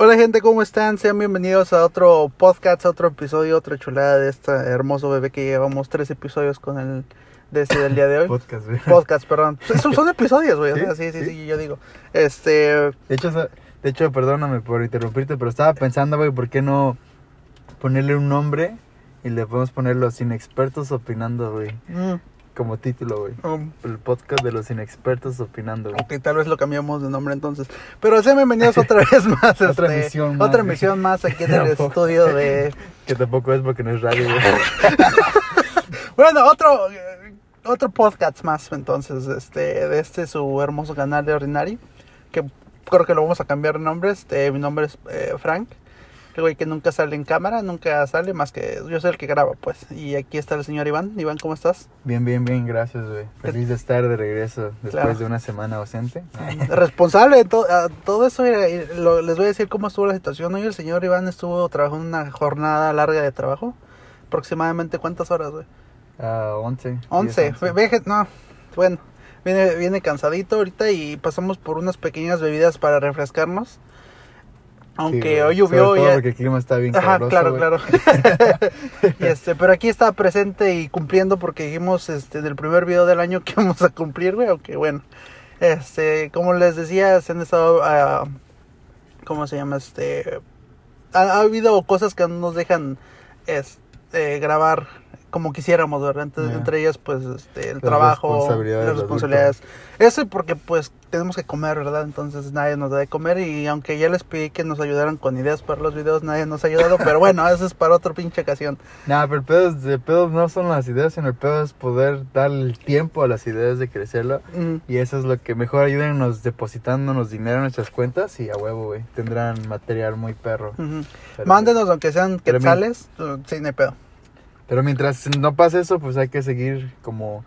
Hola gente, ¿cómo están? Sean bienvenidos a otro podcast, a otro episodio, otra chulada de este hermoso bebé que llevamos tres episodios con el de este del día de hoy. Podcast, güey. Podcast, perdón. Son, son episodios, güey. o ¿Sí? sea, Sí, sí, sí, ¿Sí? yo digo. Este, De hecho, de hecho, perdóname por interrumpirte, pero estaba pensando, güey, ¿por qué no ponerle un nombre y le podemos poner los inexpertos opinando, güey? mm, Como título, güey. um, El podcast de los inexpertos opinando, güey. ok, tal vez lo cambiamos de nombre entonces. Pero sean bienvenidos otra vez más. Otra este, emisión más, Otra emisión más aquí en el estudio de... Que tampoco es porque no es radio, güey. Bueno, otro, eh, otro podcast más, entonces, este, de este su hermoso canal de Ordinary, que creo que lo vamos a cambiar de nombre, este, mi nombre es eh, Frank, el güey que nunca sale en cámara, nunca sale, más que yo soy el que graba, pues, y aquí está el señor Iván, Iván, ¿cómo estás? Bien, bien, bien, gracias, güey. Feliz de estar de regreso después Claro. de una semana ausente. Responsable de to- a todo eso, lo- les voy a decir cómo estuvo la situación, hoy el señor Iván estuvo trabajando una jornada larga de trabajo, aproximadamente, ¿cuántas horas, güey? Ah, 11. 11. 10, Ve- ve- no, bueno, viene, viene cansadito ahorita y pasamos por unas pequeñas bebidas para refrescarnos. Aunque Sí, hoy llovió Sobre todo ya- porque el clima está bien Ajá, claro, claro. y este, pero aquí está presente y cumpliendo porque dijimos este del primer video del año que vamos a cumplir, güey, aunque bueno. Este, como les decía, se han estado ah, ¿cómo se llama? Este ha, ha habido cosas que no nos dejan este, grabar como quisiéramos, ¿verdad? Ya. entre ellas, pues, este, el Las trabajo, responsabilidades las de responsabilidades. Eso porque, pues, tenemos que comer, ¿verdad? Entonces nadie nos da de comer y aunque ya les pedí que nos ayudaran con ideas para los videos, nadie nos ha ayudado, pero bueno, eso es para otra pinche ocasión. Nah, pero el pedo, es- el pedo no son las ideas, sino el pedo es poder dar el tiempo a las ideas de crecerlo. Mm, Y eso es lo que mejor ayúdennos depositándonos dinero en nuestras cuentas y a huevo, güey. Tendrán material muy perro. Mándenos aunque sean quetzales, uh, sí, no hay pedo. Pero mientras no pase eso, pues hay que seguir como,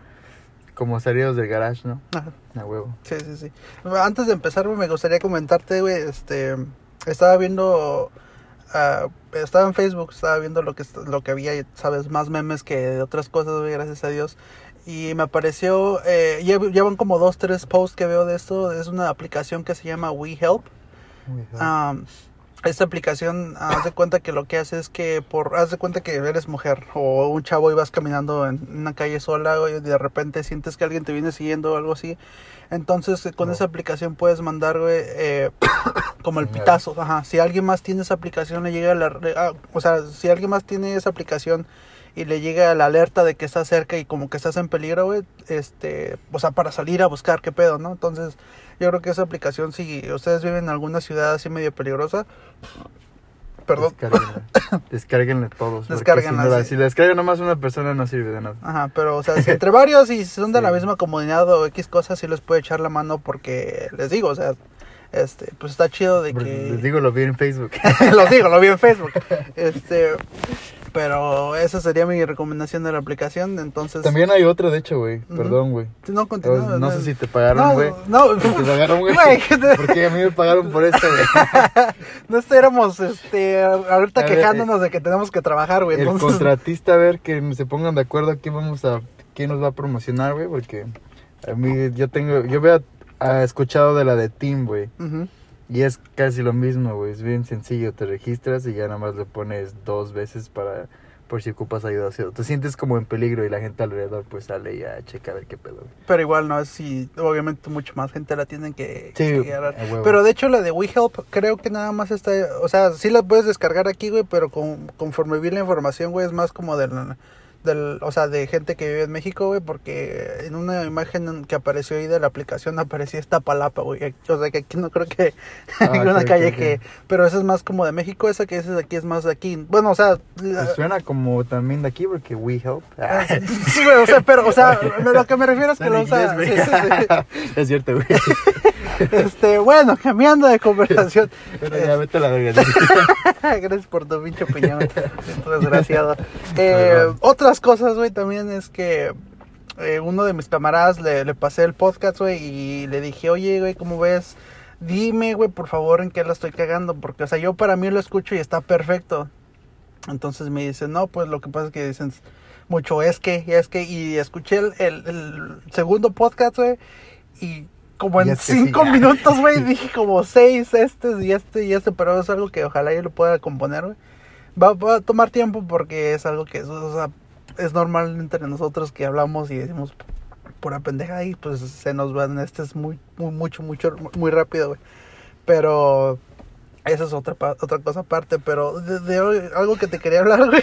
como salidos del garage, ¿no? Ajá. A huevo. Sí, sí, sí. Antes de empezar, me gustaría comentarte, güey, este, estaba viendo, ah, estaba en Facebook, estaba viendo lo que, lo que había, sabes, más memes que de otras cosas, güey, gracias a Dios. Y me apareció, eh, lle- llevan como dos, tres posts que veo de esto, es una aplicación que se llama WeHelp. Uy, Am, esta aplicación, haz de cuenta que lo que hace es que por, haz de cuenta que eres mujer o un chavo y vas caminando en una calle sola y de repente sientes que alguien te viene siguiendo o algo así. Entonces eh, con No. esa aplicación puedes mandar, güey, eh, como el pitazo. Ajá. Si alguien más tiene esa aplicación, le llega la, ah, o sea, si alguien más tiene esa aplicación y le llega la alerta de que estás cerca y como que estás en peligro, güey, este, o sea, para salir a buscar qué pedo, ¿no? Entonces, yo creo que esa aplicación, si ustedes viven en alguna ciudad así medio peligrosa, perdón, Descárguenla. Descárguenla todos. Descárguenla, Si, no la- sí. si la descarga nomás una persona, no sirve de nada. ajá, pero, o sea, si entre varios y si son de la misma comunidad o X cosas, sí les puede echar la mano porque, les digo, o sea, este, pues está chido de que... Les digo, lo vi en Facebook. lo digo, lo vi en Facebook. Este, pero esa sería mi recomendación de la aplicación, entonces... También hay otra, de hecho, güey. Perdón, güey. No, continúa. No, no sé si te No, pagaron, güey. no, Si te pagaron, güey. Güey, ¿qué te- Porque a mí me pagaron por esto, güey. no estuviéramos este, ahorita ver, quejándonos de que tenemos que trabajar, güey. El Entonces, contratista, a ver, que se pongan de acuerdo quién vamos a, quién nos va a promocionar, güey, porque a mí, yo tengo, yo había ah, escuchado de la de Team, güey, Ujú. Y es casi lo mismo, güey, es bien sencillo, te registras y ya nada más le pones dos veces para, por si ocupas ayuda, te sientes como en peligro y la gente alrededor pues sale y a checa a ver qué pedo. güey. Pero igual no es si, obviamente mucho más gente la tienen que, Sí, que. Pero de hecho la de WeHelp creo que nada más está, o sea, sí la puedes descargar aquí, güey, pero con, conforme vi la información, güey, es más como del, del, o sea, de gente que vive en México, güey, porque en una imagen que apareció ahí de la aplicación aparecía esta palapa, güey, o sea, que aquí no creo que Ah, hay una ok, calle que, pero esa es más como de México, esa que dices aquí es más de aquí, bueno, o sea, la- Pues suena como también de aquí porque we help. Ah, sí, güey, o sea, pero, o sea, lo que me refiero es que lo usa. sí, es cierto, güey. Este, bueno, cambiando de conversación. Bueno, ya vete la verga. Gracias por tu pinche opinión, desgraciado. Eh, Perdón. Otras cosas, güey, también es que eh, uno de mis camaradas le, le pasé el podcast, güey, y le dije, oye, güey, ¿cómo ves? Dime, güey, por favor, en qué la estoy cagando, porque, o sea, yo para mí lo escucho y está perfecto. Entonces me dice, no, pues lo que pasa es que dicen mucho es que, es que, y escuché el, el- el segundo podcast, güey, y como en sí, cinco minutos, güey, dije como seis, este y este y este, pero es algo que ojalá yo lo pueda componer, güey. Va, va a tomar tiempo porque es algo que, o sea, es normal entre nosotros que hablamos y decimos pura pendeja y pues se nos van, este es muy, muy, mucho, mucho, muy rápido, güey. Pero esa es otra, otra cosa aparte, pero de, de hoy- algo que te quería hablar, güey.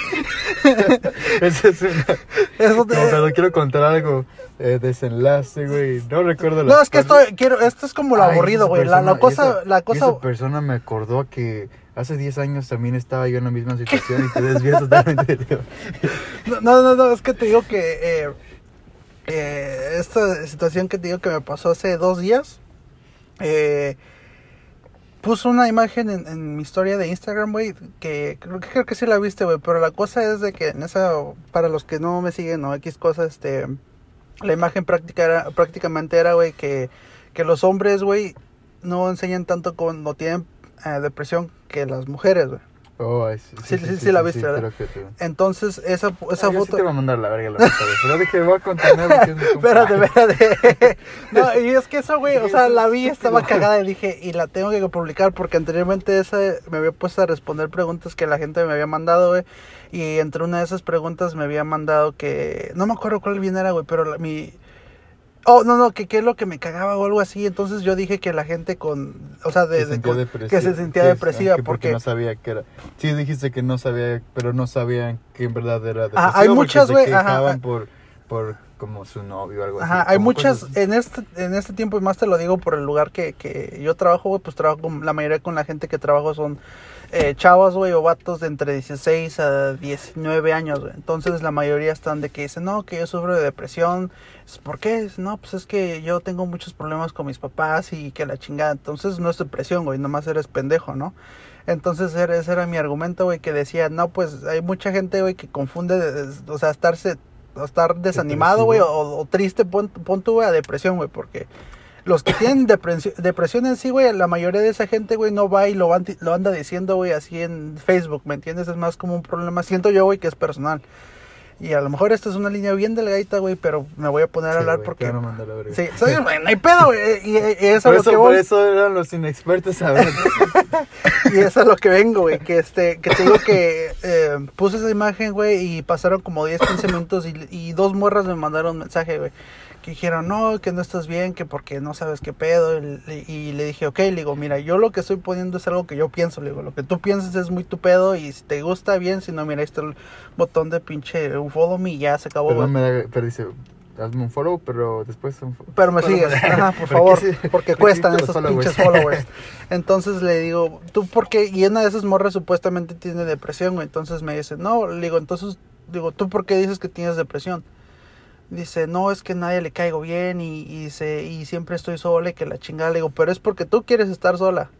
Esa es una... Eso No, pero quiero contar algo. eh, desenlace, güey. No recuerdo la No, es que esto, quiero, esto es como lo Ay, aburrido, güey. La, cosa, esa- la cosa, Esa persona me acordó que hace 10 años también estaba yo en la misma situación y te desvías totalmente del tema. No, no, no, es que te digo que eh, eh, esta situación que te digo que me pasó hace dos días, eh, puso una imagen en, en mi historia de Instagram, güey, que creo, que creo que sí la viste, güey, pero la cosa es de que en esa, para los que no me siguen o X cosas, este, la imagen práctica era, prácticamente era, güey, que, que los hombres, güey, no enseñan tanto cuando tienen eh, depresión que las mujeres, güey. Oh, ay, sí, Sí, sí, sí la viste, ¿verdad? Entonces, esa, esa Ah, yo sí foto... te voy a mandar la verga la foto, Pero dije, voy a contener Espérate, espérate. No, y es que eso, güey, o sea, la vi, estaba cagada y dije, y la tengo que publicar porque anteriormente esa me había puesto a responder preguntas que la gente me había mandado, güey. Y entre una de esas preguntas me había mandado que, no me acuerdo cuál bien era, güey, pero la- mi... Oh, no, no, que qué es lo que me cagaba o algo así. Entonces yo dije que la gente con, o sea, de, Se depresiva. que se sentía Que- depresiva ah, que porque... no sabía que era. Sí, dijiste que no sabía, pero no sabían que en verdad era Ajá, depresivo. hay porque muchas, güey, ajá, quejaban ajá. por, por como su novio o algo así. Ajá, hay muchas, cosas- en este, en este tiempo, y más te lo digo por el lugar que, que yo trabajo, pues trabajo con, la mayoría con la gente que trabajo son eh, chavas, güey, o vatos de entre 16 a 19 años, güey. Entonces la mayoría están de que dicen, no, que yo sufro de depresión. Es, ¿Por qué? No, pues es que yo tengo muchos problemas con mis papás y que la chingada. Entonces no es depresión, güey, nomás eres pendejo, ¿no? Entonces ese era mi argumento, güey, que decía, no, pues hay mucha gente, güey, que confunde, o sea, estarse, estar desanimado, güey, o, o triste, pon, pon tú, güey, a depresión, güey, porque los que tienen depresión, depresión en sí, güey, la mayoría de esa gente, güey, no va y lo, van- lo anda diciendo, güey, así en Facebook, ¿me entiendes? Es más como un problema, siento yo, güey, que es personal. Y a lo mejor esta es una línea bien delgadita, güey, pero me voy a poner a hablar güey, porque... verga. Sí, soy, güey, no hay pedo, güey, y, y- y eso Por es lo eso, que por voy. eso eran los inexpertos a ver. Y eso es lo que vengo, güey. Que este, que te digo que eh, puse esa imagen, güey, y pasaron como 10, 15 minutos y, y dos morras me mandaron un mensaje, güey. Que dijeron, no, que no estás bien, que porque no sabes qué pedo. Y, y le dije, ok, le digo, mira, yo lo que estoy poniendo es algo que yo pienso, le digo, lo que tú piensas es muy tu pedo y si te gusta bien, si no, mira, ahí está el botón de pinche un follow me y ya se acabó, Pero, no me da, pero dice, hazme un follow, pero después un follow. Pero me sigues, ajá, por favor, porque cuestan esos pinches followers. Entonces le digo, ¿tú por qué? Y una de esas morras supuestamente tiene depresión. Entonces me dice, no, le digo, entonces, digo, ¿tú por qué dices que tienes depresión? Dice, no, es que nadie le caigo bien y, y, dice, y siempre estoy sola y que la chingada. Le digo, pero es porque tú quieres estar sola.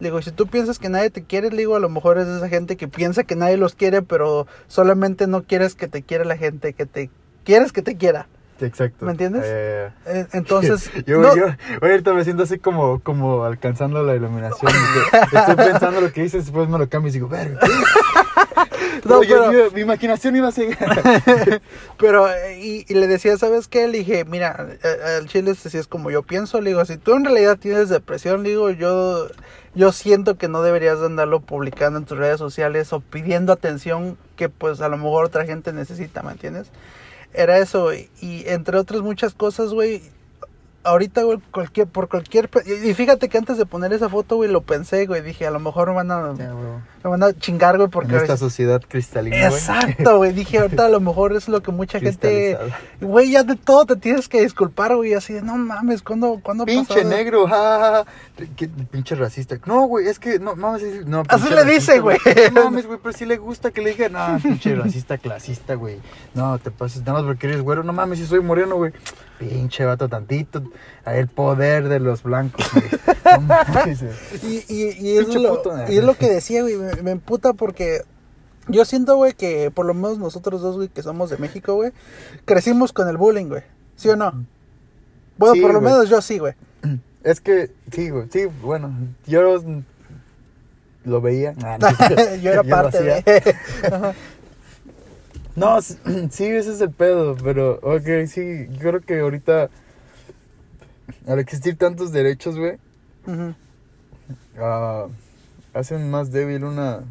Le digo, y si tú piensas que nadie te quiere, le digo, a lo mejor es esa gente que piensa que nadie los quiere, pero solamente no quieres que te quiera la gente, que te quieres que te quiera. Exacto. ¿Me entiendes? Eh, Eh, Entonces, yo, no- yo, ahorita me siento así como, como alcanzando la iluminación. Estoy pensando lo que dices, después me lo cambio y digo, verga. No, pero- mi, mi imaginación iba a seguir. Pero, y, y le decía, ¿sabes qué? Le dije, mira, al chile si es como yo pienso, le digo, si tú en realidad tienes depresión, le digo, yo, yo siento que no deberías de andarlo publicando en tus redes sociales o pidiendo atención que pues a lo mejor otra gente necesita, ¿me entiendes? Era eso, güey. Y entre otras muchas cosas, güey, ahorita, güey, cualquier, por cualquier... Y fíjate que antes de poner esa foto, güey, lo pensé, güey, dije, a lo mejor me van a, me van a chingar, güey, porque... en esta sociedad cristalina, güey. Exacto, güey. Dije, ahorita a lo mejor es lo que mucha gente. Güey, ya de todo te tienes que disculpar, güey. Así de, no mames, ¿cuándo, ¿cuándo Pinche pasado? negro, ja, ja, ja. ¿Qué- pinche racista. No, güey, es que no mames, es- no, Así le dice, güey. No mames, güey, pero si le gusta que le digan, no, pinche racista clasista, güey. No, te pases nada más porque eres güero, no mames, si soy moreno, güey. Pinche vato tantito, el poder de los blancos, güey. Y, y, y, es lo, puto, y es lo que decía, güey. Me, me emputa porque. Yo siento, güey, que por lo menos nosotros dos, güey, que somos de México, güey, crecimos con el bullying, güey. ¿Sí o no? Bueno, Sí, por lo güey. menos yo sí, güey. Es que, sí, güey, sí, bueno, yo lo veía. Ah, no, yo era parte de. No, sí, sí, ese es el pedo, pero, ok, sí, yo creo que ahorita al existir tantos derechos, güey, ah, hacen más débil una...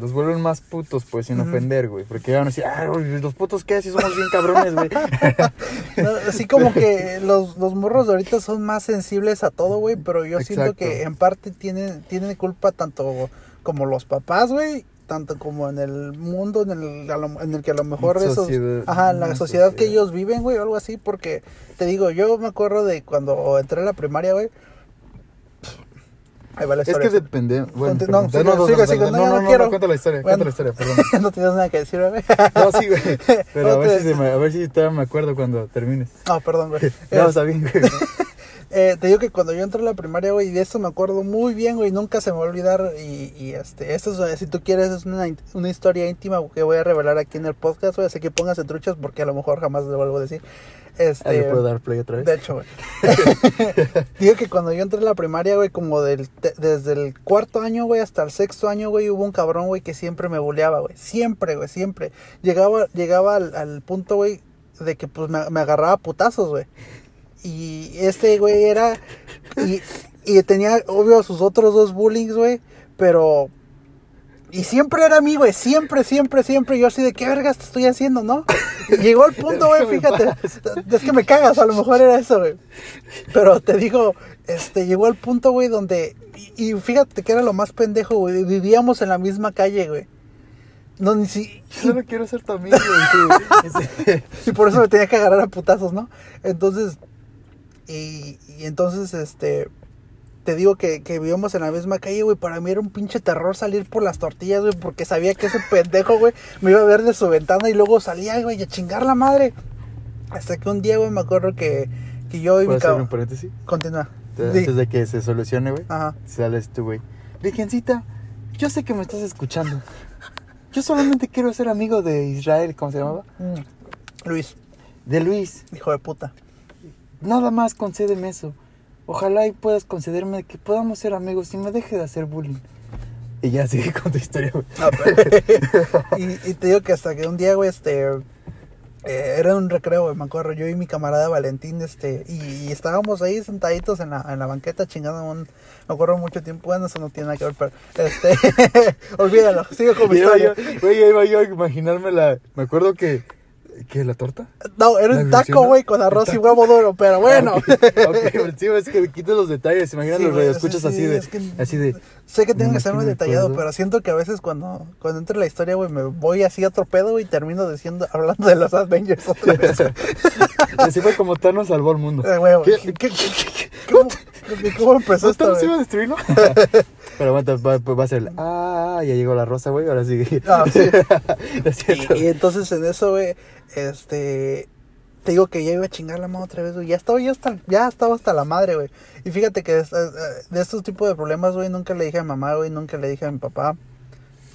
Los vuelven más putos, pues, sin ofender, güey. Porque van a decir, ah, güey, los putos, ¿qué? Si somos bien cabrones, güey. No, así como que los, los morros de ahorita son más sensibles a todo, güey, pero yo siento que en parte tienen, tienen culpa tanto como los papás, güey, tanto como en el mundo en el, en el que a lo mejor En esos... sociedad, Ajá, en la una sociedad, que sociedad. ellos viven, güey, o algo así, porque te digo, yo me acuerdo de cuando entré a la primaria, güey. Ahí va la Es historia. que depende. Bueno, no, no, no, no, no, no, no, ya no no, no, quiero. cuenta la historia, cuenta la historia, perdón. no tienes nada que decir, güey. No, sí, güey. Pero a ver, si me, a ver si todavía me acuerdo cuando termines. No, perdón, güey. No, Es- está bien, güey. Eh, te digo que cuando yo entré a la primaria, güey, de esto me acuerdo muy bien, güey, nunca se me va a olvidar. Y, y este, esto es, si tú quieres, es una, una historia íntima que voy a revelar aquí en el podcast, güey, así que pónganse truchas porque a lo mejor jamás le vuelvo a decir. Este, Ah, ¿Le puedo dar play otra vez? de hecho, güey. Digo que cuando yo entré a la primaria, güey, como del, te- desde el cuarto año, güey, hasta el sexto año, güey, hubo un cabrón, güey, que siempre me buleaba, güey. Siempre, güey, siempre. Llegaba, llegaba al, al punto, güey, de que pues me, me agarraba putazos, güey. Y este, güey, era... Y, y tenía, obvio, sus otros dos bullings, güey, pero... Y siempre era a mí, güey, siempre, siempre, siempre. Yo así de, ¿qué vergas te estoy haciendo, no? Y llegó el punto, güey, fíjate. Es que me cagas, a lo mejor era eso, güey. Pero te digo, este, llegó el punto, güey, donde... Y, y fíjate que era lo más pendejo, güey. Vivíamos en la misma calle, güey. No, ni si... Yo no quiero ser tu amigo, güey. Y por eso me tenía que agarrar a putazos, ¿no? Entonces... Y, y entonces, este... Te digo que, que vivíamos en la misma calle, güey. Para mí era un pinche terror salir por las tortillas, güey. Porque sabía que ese pendejo, güey, me iba a ver de su ventana y luego salía, güey, a chingar la madre. Hasta que un día, güey, me acuerdo que, que yo y ¿Puedo mi hacer cabrón... un paréntesis? Continúa. Te- Sí. Antes de que se solucione, güey. Sales tú, güey. Virgencita, yo sé que me estás escuchando. Yo solamente quiero ser amigo de Israel, ¿cómo se llamaba? Mm. Luis, De Luis. hijo de puta. Nada más concédeme eso. Ojalá y puedas concederme que podamos ser amigos y me deje de hacer bullying. Y ya sigue con tu historia, güey. No, pero- y, y te digo que hasta que un día, güey, este. eh, era un recreo, güey, me acuerdo. Yo y mi camarada Valentín, este. Y, y estábamos ahí sentaditos en la, en la banqueta chingando un. Me acuerdo mucho tiempo. Bueno, eso no tiene nada que ver, pero. Este. olvídalo, sigue con mi historia. güey, iba yo a imaginarme la... Me acuerdo que... ¿Qué? ¿La torta? No, era ¿La un taco, güey, con arroz y huevo duro, pero bueno. Ah, ok, ok, pero sí, es que quites los detalles. Imagina Sí, los radioescuchas sí, así sí, de... es que- Así de... Sé que Me que ser muy detallado, pero siento que a veces cuando, cuando entra la historia, güey, me voy así a otro pedo y termino diciendo, hablando de los Avengers otra vez. Así fue como Thanos salvó al mundo. Eh, güey, ¿Qué? ¿qué- qué- ¿Cómo, cómo empezó ¿No esto, Thanos iba a destruirlo? Pero aguanta, va, va a ser el... Ah, ya llegó la rosa, güey, ahora sí. Ah, sí. Y, y entonces en eso, güey, este... Te digo que ya iba a chingar la mano otra vez, güey. Ya estaba, ya, hasta, ya estaba hasta la madre, güey. Y fíjate que eh, de estos tipos de problemas, güey, nunca le dije a mi mamá, güey, nunca le dije a mi papá.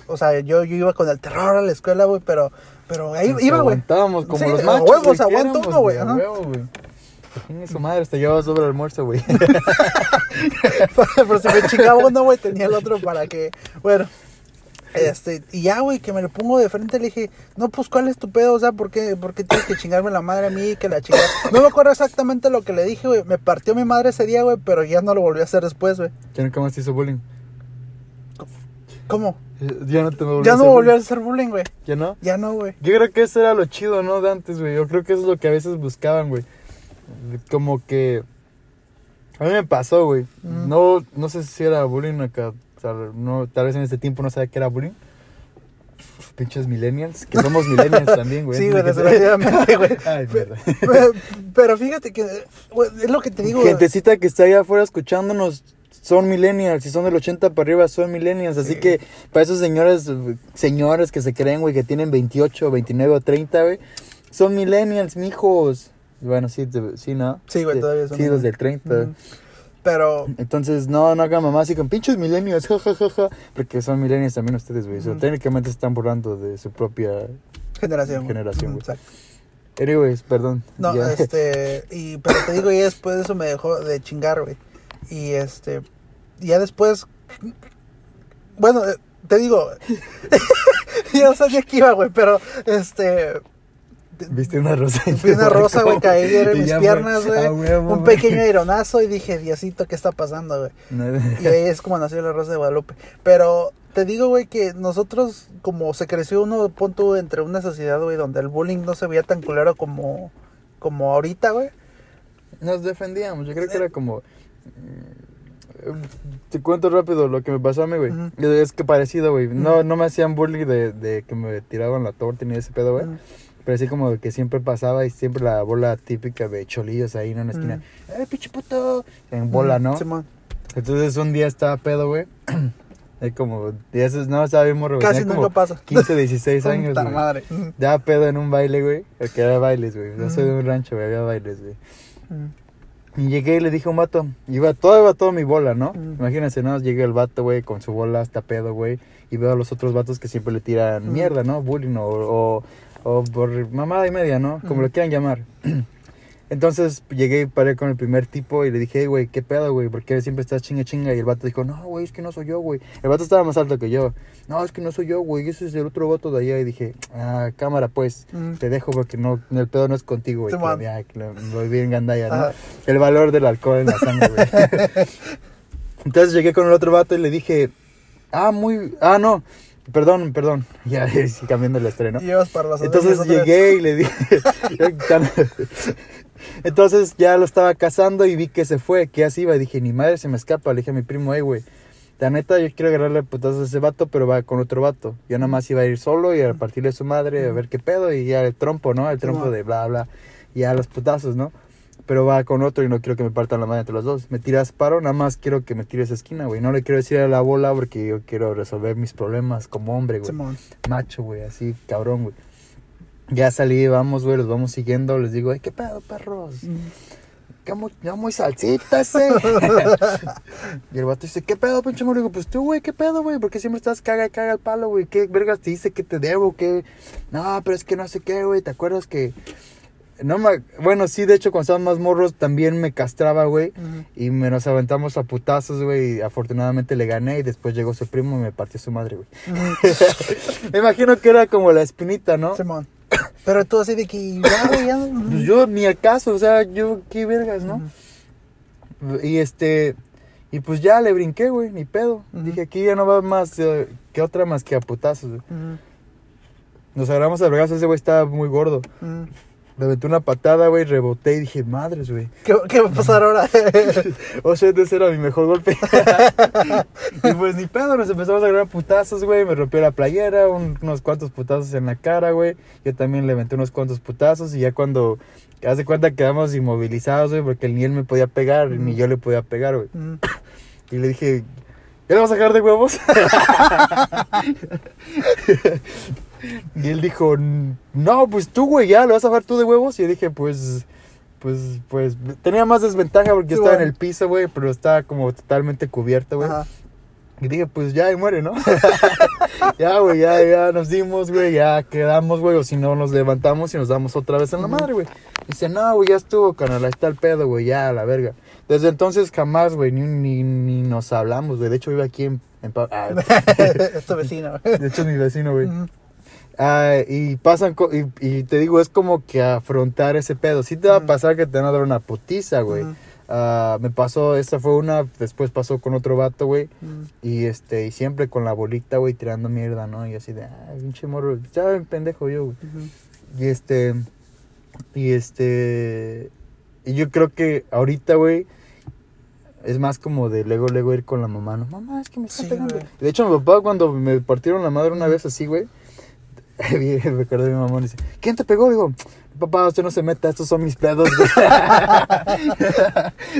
O sea, yo, yo iba con el terror a la escuela, güey, pero, pero ahí Nos iba, güey. Aguantábamos como Sí, los machos. huevo, güey, se que aguanta éramos, uno, güey. Tiene su madre, te llevaba sobre el almuerzo, güey. pero si me chingaba uno, güey, tenía el otro para que, bueno. Este, y ya, güey, que me lo pongo de frente, le dije, no, pues, ¿cuál es tu pedo? O sea, ¿por qué, por qué tienes que chingarme la madre a mí? Que la chingada. No me acuerdo exactamente lo que le dije, güey. Me partió mi madre ese día, güey, pero ya no lo volví a hacer después, güey. ¿Ya nunca más te hizo bullying? ¿Cómo? Ya no te volvió Ya a no hacer volvió a bullying? hacer bullying, güey. ¿Ya no? Ya no, güey. Yo creo que eso era lo chido, ¿no? De antes, güey. Yo creo que eso es lo que a veces buscaban, güey. Como que... A mí me pasó, güey. Mm. No, no sé si era bullying acá. Sea, no, tal vez en ese tiempo no sabía que era bullying. Pinches millennials. Que somos millennials también, güey. Sí, güey, desgraciadamente, güey. Ay, mierda. Pero, pero fíjate que, güey, es lo que te digo. güey. Gentecita que está allá afuera escuchándonos son millennials. Si son del 80 para arriba, son millennials. Así Sí. que para esos señores, señores que se creen, güey, que tienen 28, 29 o 30, güey, son millennials, mijos. Bueno, sí, sí, ¿no? Sí, güey, todavía son Sí, los del 30. Ujú. Pero, Entonces, no, no hagan mamá así con pinches millennials, ja, ja, ja, ja, porque son millennials también ustedes, güey. Ujú. técnicamente se están burlando de su propia... generación. Generación, güey. exacto. Anyways, perdón. No, ya. este, y, pero te digo, ya después de eso me dejó de chingar, güey. Y este, ya después, bueno, eh, te digo, ya no sabía que iba, güey, pero este, Viste una rosa. Vi una rosa, güey, caí en mis piernas, güey. Un pequeño aeronazo y dije, Diosito, ¿qué está pasando, güey? No, Y ahí es como nació la Rosa de Guadalupe. Pero te digo, güey, que nosotros, como se creció uno, punto entre una sociedad, güey, donde el bullying no se veía tan culero como, como ahorita, güey. Nos defendíamos, yo creo que era como... mm, Te cuento rápido lo que me pasó a mí, güey. Es que parecido, güey. No, no me hacían bullying de, de que me tiraban la torta ni ese pedo, güey. Pero así como que siempre pasaba y siempre la bola típica de cholillos ahí ¿no? en la esquina. ¡Eh, pinche puto! En bola, ¿no? Simón. Entonces un día estaba pedo, güey. Es como, y eso es- no, estaba bien morro. Casi nunca como pasa. 15, 16 años, güey. madre. Daba pedo en un baile, güey. Porque había bailes, güey. No soy de Ujú. un rancho, güey. Había bailes, güey. Y llegué y le dije a un vato. Iba todo, iba todo mi bola, ¿no? Mm. Imagínense, ¿no? Llega el vato, güey, con su bola hasta pedo, güey. Y veo a los otros vatos que siempre le tiran Mm. mierda, ¿no? Bullying o, o, o por mamada y media, ¿no? Como lo quieran llamar. Entonces llegué y paré con el primer tipo y le dije, "Hey, güey, ¿qué pedo, güey? ¿Por qué siempre estás chinga chinga? Y el vato dijo, no, güey, es que no soy yo, güey. El vato estaba más alto que yo. No, es que no soy yo, güey. Ese es el otro vato de allá. Y dije, ah, cámara, pues. Te dejo porque no, el pedo no es contigo, güey. Ya, lo, vi en gandalla, ¿no? El valor del alcohol en la sangre, güey. Entonces llegué con el otro vato y le dije, ah, muy, ah, no, perdón, perdón. Ya, cambiando la historia, ¿no? Y ibas para las Entonces llegué y le dije, entonces ya lo estaba cazando y vi que se fue, que así iba. Y dije, ni madre se me escapa. Le dije a mi primo, hey, güey, la neta yo quiero agarrarle putazos a ese vato, pero va con otro vato. Yo nada más iba a ir solo y a partirle su madre, a ver qué pedo. Y ya el trompo, ¿no? El trompo de bla, bla. Y ya los putazos, ¿no? Pero va con otro y no quiero que me partan la madre entre los dos. Me tiras paro, nada más quiero que me tires esquina, güey. No le quiero decir a la bola porque yo quiero resolver mis problemas como hombre, güey macho, güey, así, cabrón, güey. Ya salí, vamos, güey, los vamos siguiendo, les digo, ay, ¿qué pedo, perros? Ujú. ¿Qué muy, ya muy salsita ese? y el vato dice, ¿qué pedo, pinche morro? Digo, pues tú, güey, ¿qué pedo, güey? ¿Por qué siempre estás caga, y caga el palo, güey? ¿Qué vergas te dice que te debo? ¿Qué? No, pero es que no sé qué, güey, ¿te acuerdas que...? No me... Bueno, sí, de hecho, cuando estaban más morros también me castraba, güey. Y me nos aventamos a putazos, güey. Y afortunadamente le gané. Y después llegó su primo y me partió su madre, güey. me imagino que era como la espinita, ¿no? Simón. Pero tú así de que ya, güey, ya. Pues yo ni al caso, o sea, yo qué vergas, ¿no? Y este, y pues ya le brinqué, güey, ni pedo. Dije, aquí ya no va más eh, que otra más que a putazos, güey. Nos agarramos a vergas, ese güey estaba muy gordo. Aventé una patada, güey, reboté y dije, madres, güey. ¿Qué, ¿Qué va a pasar ahora? O sea, ese era mi mejor golpe. y pues ni pedo, nos empezamos a agarrar putazos, güey. Me rompió la playera, un- unos cuantos putazos en la cara, güey. Yo también le aventé unos cuantos putazos y ya cuando... Haz de cuenta que quedamos inmovilizados, güey, porque ni él me podía pegar, ni Ujú. yo le podía pegar, güey. Y le dije, ¿ya le vas a sacar de huevos? y él dijo, no, pues tú, güey, ya, ¿le vas a sacar tú de huevos? Y yo dije, pues, pues, pues, tenía más desventaja porque Sí, estaba en bueno. el piso, güey, pero estaba como totalmente cubierto, güey. Ajá. Y dije, pues ya, y muere, ¿no? ya, güey, ya, ya nos dimos, güey, ya quedamos, güey, o si no nos levantamos y nos damos otra vez en la madre, güey. Dice, no, güey, ya estuvo, canal, ahí está el pedo, güey, ya, la verga. Desde entonces jamás, güey, ni, ni, ni nos hablamos, güey. De hecho, vive aquí en... en ah, es tu vecino. de hecho, es mi vecino, güey. Ujú. Ah, y pasan, co- y, y te digo, es como que afrontar ese pedo. Sí te va a pasar que te van a dar una putiza, güey. Ah, me pasó, esta fue una, después pasó con otro vato, güey. Y este, y siempre con la bolita, güey, tirando mierda, ¿no? Y así de, ah, pinche morro, ya ven pendejo yo, güey. Y este, y este, y yo creo que ahorita, güey, es más como de luego, luego ir con la mamá, no, mamá, es que me está Sí, pegando. güey. De hecho, mi papá cuando me partieron la madre una vez así, güey, me acuerdo de mi mamá, dice, ¿quién te pegó? Digo, papá, usted no se meta, estos son mis pedos.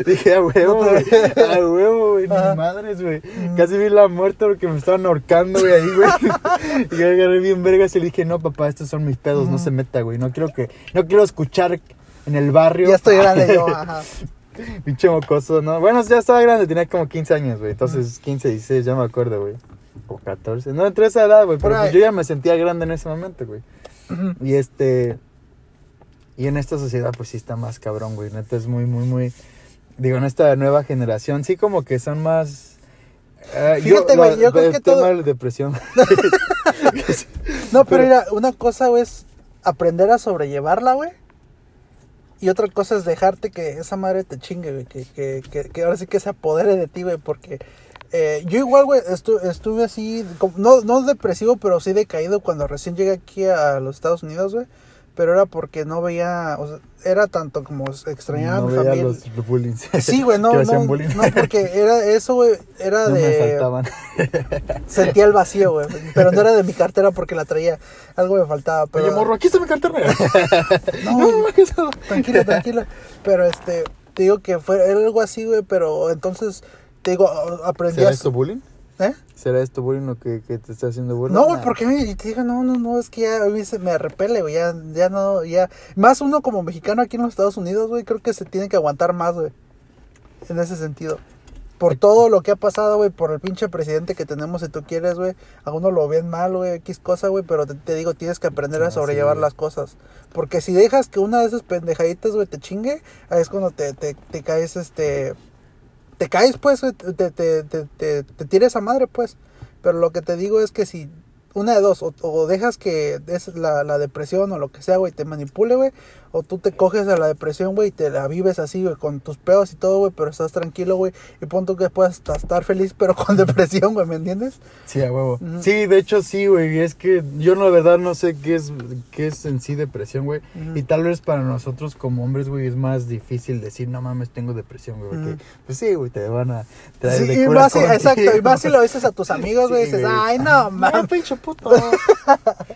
Dije, a huevo, No güey, a huevo, güey, ni madres, güey. Casi vi la muerte porque me estaban ahorcando, güey, ahí, güey. Y yo agarré bien vergas y le dije, no, papá, estos son mis pedos, no Ujú. se meta, güey. No quiero que, no quiero escuchar en el barrio. Ya estoy grande yo, ajá. Pinche mocoso, ¿no? Bueno, ya estaba grande, tenía como 15 años, güey. Entonces, 15, 16, ya me acuerdo, güey. O 14. No, entre esa edad, güey. Pero pues yo ya me sentía grande en ese momento, güey. Y este. Y en esta sociedad, pues sí está más cabrón, güey. Neta es muy, muy, muy. Digo, en esta nueva generación, sí, como que son más. eh, Fíjate, güey, yo creo el que tema todo- de la depresión. No, pero Pero- mira, una cosa, güey, es aprender a sobrellevarla, güey. Y otra cosa es dejarte que esa madre te chingue, güey. Que, que, que, que ahora sí que se apodere de ti, güey. Porque eh, yo igual, güey, estu- estuve así, no, no depresivo, pero sí decaído cuando recién llegué aquí a los Estados Unidos, güey. Pero era porque no veía, o sea, era tanto como extrañar a no mi veía familia. los, los bullying. Sí, güey, no, no, no, porque era eso, güey, era No me de... faltaban. Sentía el vacío, güey, pero no era de mi cartera porque la traía, algo me faltaba, pero... Oye, morro, aquí está mi cartera. No, tranquilo, tranquilo, pero este, te digo que fue era algo así, güey, pero entonces, te digo, aprendí ¿Será a... esto bullying? ¿Eh? ¿Será esto bullying o que, que te está haciendo bullying? No, güey, porque me- te digo, no, no, no, es que ya a mí se me repele, güey, ya, ya no, ya... Más uno como mexicano aquí en los Estados Unidos, güey, creo que se tiene que aguantar más, güey, en ese sentido. Por todo lo que ha pasado, güey, por el pinche presidente que tenemos, si tú quieres, güey, a uno lo ven mal, güey, X cosa, güey, pero te, te digo, tienes que aprender a Ah, sí, sobrellevar las cosas. Porque si dejas que una de esas pendejaditas, güey, te chingue, ahí es cuando te, te, te caes, este... Te caes, pues, te, te, te, te, te, te tira esa madre, pues. Pero lo que te digo es que si una de dos, o, o dejas que es la, la depresión o lo que sea, güey, te manipule, güey, o tú te coges a la depresión, güey, y te la vives así, güey, con tus peos y todo, güey, pero estás tranquilo, güey, y pon tú que puedas hasta estar feliz, pero con depresión, güey, ¿me entiendes? Sí, a huevo. Sí, de hecho sí, güey. y Es que yo la verdad no sé qué es, qué es en sí depresión, güey. Y tal vez para nosotros como hombres, güey, es más difícil decir, no mames, tengo depresión, güey. Porque, pues sí, güey, te van a traer Sí, de y cura contigo. exacto, y más si lo dices a tus amigos, güey, Sí, dices, ay, no, No, mames. pinche puto.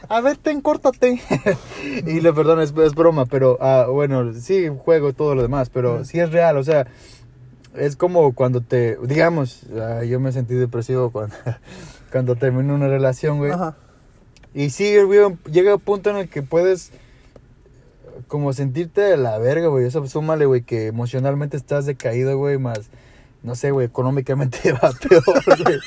A ver, ten, córtate. y le perdón, es, es broma, pero ah, bueno, sí, juego todo lo demás, pero sí es real, o sea, es como cuando te, digamos, ah, yo me sentí depresivo cuando, cuando terminé una relación, güey. Ajá. Y sí, güey, llega un punto en el que puedes como sentirte de la verga, güey. Eso súmale, güey, que emocionalmente estás decaído, güey, más, no sé, güey, económicamente va peor, güey.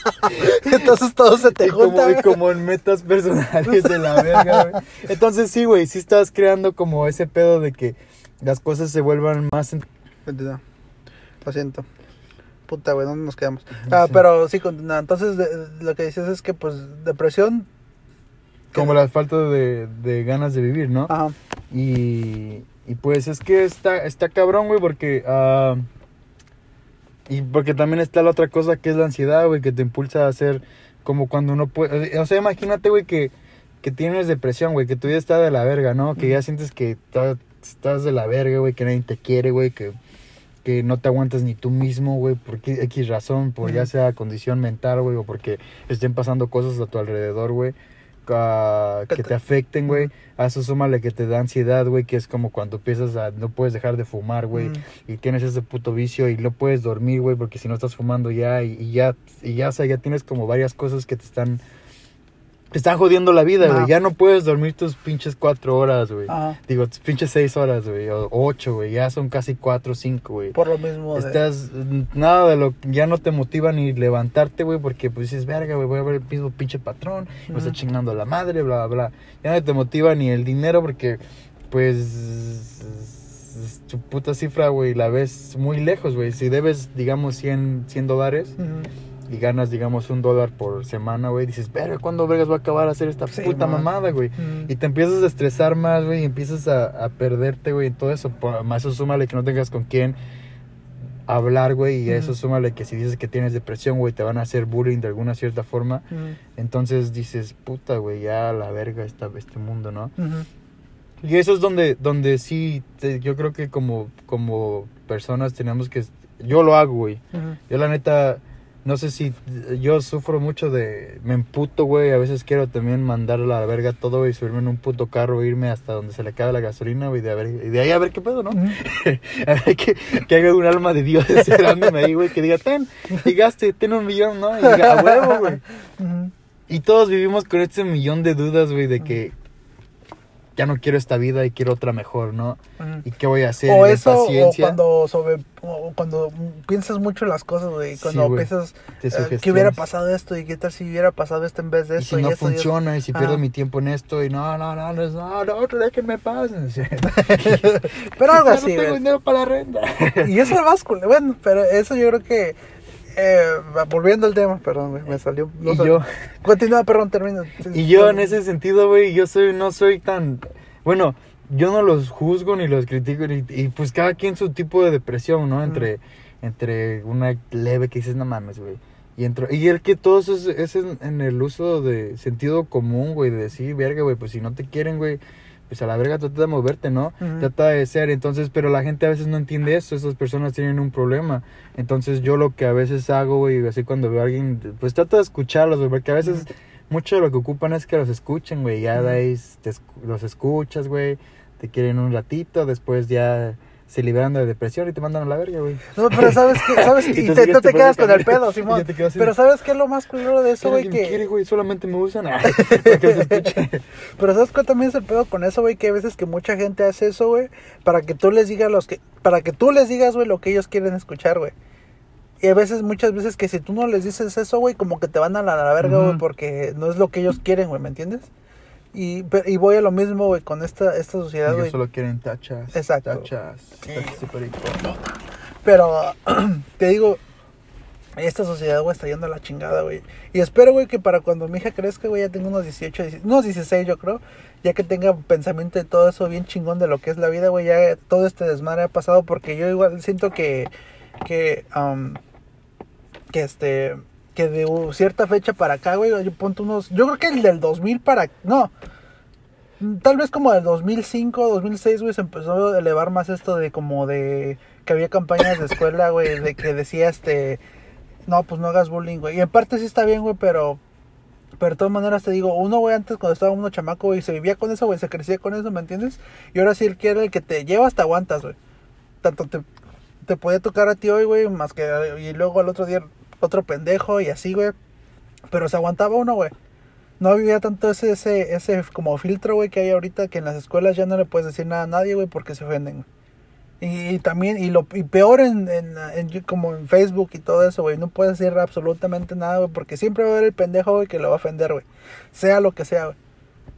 Entonces todo se te Y como, junta, y como en metas personales de la verga, güey. Entonces sí, güey, sí estás creando como ese pedo de que las cosas se vuelvan más... en- Continúa. Lo siento. Puta, güey, ¿dónde nos quedamos? Ah, pero sí, continúa. Entonces, de- lo que dices es que, pues, depresión. Como la falta de, de ganas de vivir, ¿no? Ajá. Y, y pues es que está, está cabrón, güey, porque... ah, y porque también está la otra cosa que es la ansiedad, güey, que te impulsa a hacer como cuando uno puede... O sea, imagínate, güey, que, que tienes depresión, güey, que tu vida está de la verga, ¿no? Que ya sientes que estás de la verga, güey, que nadie te quiere, güey, que, que no te aguantas ni tú mismo, güey, por X razón, por ya sea condición mental, güey, o porque estén pasando cosas a tu alrededor, güey, Que te- te afecten, güey. A eso súmale que te da ansiedad, güey, que es como cuando empiezas a... No puedes dejar de fumar, güey, Mm. y tienes ese puto vicio y no puedes dormir, güey, porque si no estás fumando ya y, y ya, y ya, o sea, ya tienes como varias cosas que te están... Te están jodiendo la vida, güey. Ya no puedes dormir tus pinches cuatro horas, güey. Ajá. Digo, tus pinches seis horas, güey, o ocho, güey. Ya son casi cuatro o cinco, güey. Por lo mismo. de- Estás, nada de lo, ya no te motiva ni levantarte, güey, porque pues dices, verga, güey, voy a ver el mismo pinche patrón, me está chingando la madre, bla, bla, bla. Ya no te motiva ni el dinero porque, pues, es- tu puta cifra, güey, la ves muy lejos, güey. Si debes, digamos, 100, 100 dólares. Y ganas, digamos, un dólar por semana, güey, dices, verga, ¿cuándo vergas va a acabar a hacer esta Sí, puta man. mamada, güey? Ujú. Y te empiezas a estresar más, güey, y empiezas a, a perderte, güey, en todo eso. Más eso súmale que no tengas con quién hablar, güey, y a eso súmale que si dices que tienes depresión, güey, te van a hacer bullying de alguna cierta forma. Ujú. Entonces dices, puta, güey, ya la verga esta, este mundo, ¿no? Ujú. Y eso es donde, donde sí, te- yo creo que como, como personas tenemos que... Yo lo hago, güey. Yo la neta, no sé si yo sufro mucho de... Me emputo, güey. A veces quiero también mandar a la verga todo, güey. Subirme en un puto carro, irme hasta donde se le acabe la gasolina, güey. De, a ver- y de ahí a ver qué pedo, ¿no? A ver que, que haga un alma de Dios esperándome ahí, güey. Que diga, ten, llegaste, ten un millón, ¿no? Y diga, a huevo, güey. Y todos vivimos con este millón de dudas, güey, de que ya no quiero esta vida y quiero otra mejor, ¿no? ¿Y qué voy a hacer? O eso, o cuando sobre, o cuando piensas mucho en las cosas, güey, Sí, cuando güey. piensas eh, ¿qué hubiera pasado esto y qué tal si hubiera pasado esto en vez de Y esto si y, no esto y esto? funciona, y si pierdo mi tiempo en esto, y no, no, no, no, no, no, no déjenme paz. Pero algo así, no tengo dinero para la renta. Y eso es más. Bueno, pero eso yo creo que. Eh, volviendo al tema, perdón, güey, me salió. no y sal- yo, Continúa, perdón, termina. y yo en ese sentido, güey, yo soy, no soy tan, Bueno, yo no los juzgo ni los critico. ni- y pues cada quien su tipo de depresión, ¿no? Entre, entre una leve que dices, no mames, güey. Y, entro, y el que todo eso es, es en, en el uso de sentido común, güey. De decir, verga, güey, pues si no te quieren, güey. Pues a la verga trata de moverte, ¿no? Ujú. Trata de ser. Entonces, pero la gente a veces no entiende eso. Esas personas tienen un problema. Entonces yo lo que a veces hago, güey, así cuando veo a alguien, pues trato de escucharlos, güey. Porque a veces mucho de lo que ocupan es que los escuchen, güey. Ya Ujú. de ahí te los escuchas, güey. Te quieren un ratito, después ya se liberan de depresión y te mandan a la verga, güey. No, pero sabes que, sabes que, Y te, te quedas con el pedo, Simón. Pero sabes qué es lo más culero de eso, güey, ¿Quién me quiere, que... güey? Solamente me usan. Ah, que escuche. Pero sabes cuál también es el pedo con eso, güey, que hay veces que mucha gente hace eso, güey, para que tú les digas los que... Para que tú les digas, güey, lo que ellos quieren escuchar, güey. Y a veces, muchas veces que si tú no les dices eso, güey, como que te van a la, la verga, güey, porque no es lo que ellos quieren, güey, ¿me entiendes? Y, y voy a lo mismo, güey, con esta, esta sociedad, güey. solo quieren tachas. Exacto. Tachas. Perico. Pero te digo, esta sociedad, güey, está yendo a la chingada, güey. Y espero, güey, que para cuando mi hija crezca, güey, ya tenga unos 18, 16, unos 16, yo creo. Ya que tenga pensamiento de todo eso bien chingón de lo que es la vida, güey. Ya todo este desmadre ha pasado porque yo igual siento que, que, um, que este, que de cierta fecha para acá, güey, yo ponte unos, yo creo que el del 2000 para, no. Tal vez como del 2005, 2006, güey, se empezó a elevar más esto de como de que había campañas de escuela, güey, de que decía este, no, pues no hagas bullying, güey. Y en parte sí está bien, güey, pero, pero de todas maneras te digo, uno, güey, antes cuando estaba uno chamaco, güey, se vivía con eso, güey, se crecía con eso, ¿me entiendes? Y ahora sí el que era el que te llevas, te aguantas, güey. Tanto te, te podía tocar a ti hoy, güey, más que, y luego al otro día otro pendejo y así, güey. Pero se aguantaba uno, güey. No había tanto ese, ese, ese como filtro, güey, que hay ahorita que en las escuelas ya no le puedes decir nada a nadie, güey, porque se ofenden. Y, también, y lo y peor en, en, en como en Facebook y todo eso, güey, no puedes decir absolutamente nada, güey, porque siempre va a haber el pendejo, güey, que lo va a ofender, güey. Sea lo que sea, güey.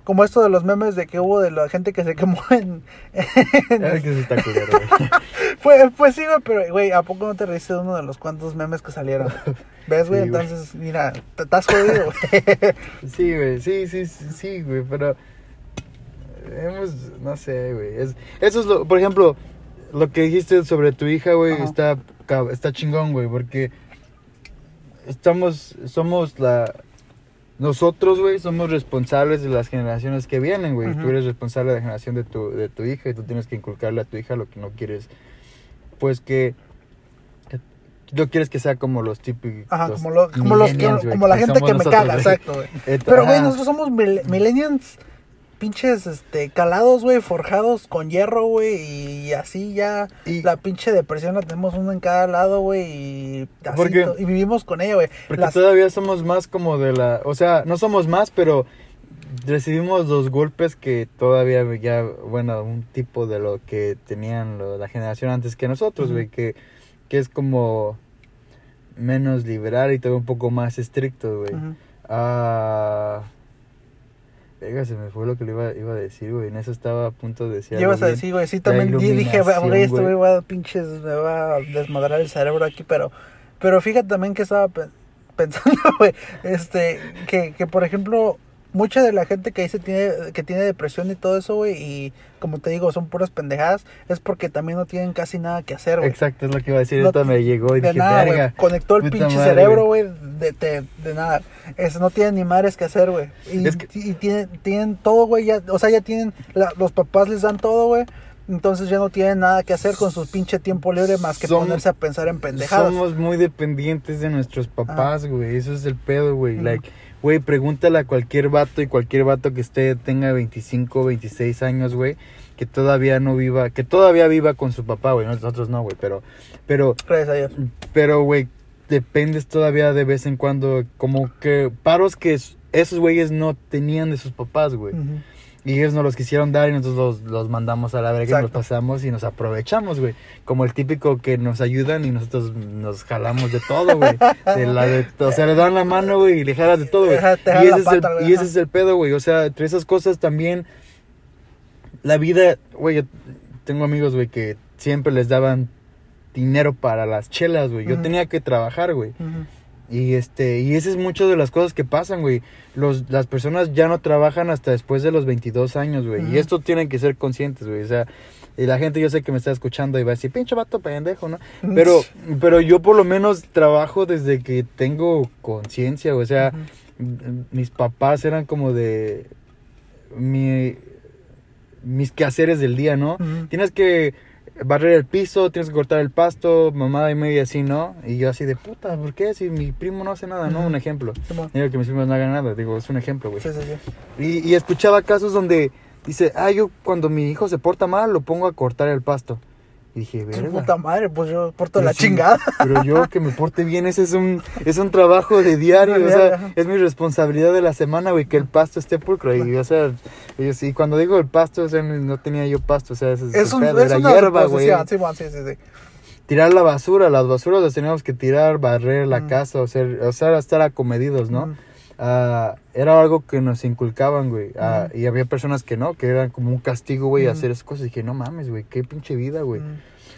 Como esto de los memes de que hubo de la gente que se quemó en... que se está culero, güey. pues, pues sí, güey, pero, güey, ¿a poco no te reíste de uno de los cuantos memes que salieron? ¿Ves, güey? Sí, güey. Entonces, mira, te estás jodido, güey. Sí, güey, sí, sí, sí, sí, güey, pero hemos, no sé, güey, es, eso es lo, por ejemplo, lo que dijiste sobre tu hija, güey, Ajá. está, está chingón, güey, porque estamos, somos la, nosotros, güey, somos responsables de las generaciones que vienen, güey, Ujú. tú eres responsable de la generación de tu, de tu hija y tú tienes que inculcarle a tu hija lo que no quieres, pues que, no quieres que sea como los típicos Ajá, como, lo- como los que, como la gente que me nosotros, caga, exacto, güey. Pero, güey, nosotros somos mil- millennials pinches, este, calados, güey, forjados con hierro, güey, y así ya Y- la pinche depresión la tenemos uno en cada lado, güey, y así Porque- y vivimos con ella, güey. Porque Las- todavía somos más como de la... O sea, no somos más, pero recibimos los golpes que todavía ya, bueno, un tipo de lo que tenían lo- la generación antes que nosotros, güey, que, que es como menos liberal y todo un poco más estricto, güey. Ah... Venga, se me fue lo que le iba, iba a decir, güey. En eso estaba a punto de decir. ¿Qué ibas algo a decir, güey? Sí, también di- dije, güey, este güey. güey va a pinches, me va a desmadrar el cerebro aquí, pero, pero fíjate también que estaba pe- pensando, güey, este, que, que por ejemplo, mucha de la gente que dice tiene, que tiene depresión y todo eso, güey, y como te digo, son puras pendejadas, es porque también no tienen casi nada que hacer, güey. Exacto, es lo que iba a decir. No me llegó y de dije, nada, güey. Conectó el pinche madre, cerebro, güey, de, de, de nada. Es, no tienen ni madres que hacer, güey. Y, Es que- y tienen, tienen todo, güey, ya, o sea, ya tienen, la- los papás les dan todo, güey. Entonces ya no tienen nada que hacer con su pinche tiempo libre más que Somos- ponerse a pensar en pendejadas. Somos muy dependientes de nuestros papás, güey. Eso es el pedo, güey. Like, güey, pregúntale a cualquier vato y cualquier vato que esté, tenga 25, 26 años, güey. Que todavía no viva, que todavía viva con su papá, güey. Nosotros no, güey. Pero, pero, Gracias a Dios. pero, güey, dependes todavía de vez en cuando. Como que paros que es- esos güeyes no tenían de sus papás, güey. Y ellos nos los quisieron dar y nosotros los, los mandamos a la verga y nos pasamos y nos aprovechamos, güey. Como el típico que nos ayudan y nosotros nos jalamos de todo, güey. De la de- o sea, le dan la mano, güey, y le jalas de todo, güey. Y, ese es el, pata, güey, y ese ajá. es el pedo, güey. O sea, entre esas cosas también, la vida, güey, yo tengo amigos, güey, que siempre les daban dinero para las chelas, güey. Yo tenía que trabajar, güey. Y este, y esa es mucho de las cosas que pasan, güey. Los, las personas ya no trabajan hasta después de los 22 años, güey. Y esto tienen que ser conscientes, güey. O sea, y la gente yo sé que me está escuchando y va a decir, pinche vato pendejo, ¿no? Pero, pero yo por lo menos trabajo desde que tengo conciencia, güey. O sea, mis papás eran como de mi, mis quehaceres del día, ¿no? Tienes que barrer el piso, tienes que cortar el pasto, mamada y media así, ¿no? Y yo así de puta, ¿por qué? Si mi primo no hace nada, ¿no? Un ejemplo. Digo que mis primos no hagan nada, digo, es un ejemplo, güey. Sí, sí, sí. Y, y escuchaba casos donde dice, ah, yo cuando mi hijo se porta mal, lo pongo a cortar el pasto. Y dije, verga. puta madre, pues yo porto Pero la sí, chingada. Pero yo que me porte bien, ese es un, es un trabajo de diario, o sea, es mi responsabilidad de la semana, güey, que el pasto esté pulcro. Y, o sea, y, cuando digo el pasto, o sea, no tenía yo pasto, o sea, es, Es, un, pedo, es era una hierba, güey. suposición, Simón, sí, sí, sí. Tirar la basura, las basuras las teníamos que tirar, barrer la Mm. casa, o sea, o sea, estar acomedidos, ¿no? Ujú. Ah, era algo que nos inculcaban, güey. Ujú. Y había personas que no, que eran como un castigo, güey, hacer esas cosas. Y dije, no mames, güey, qué pinche vida, güey.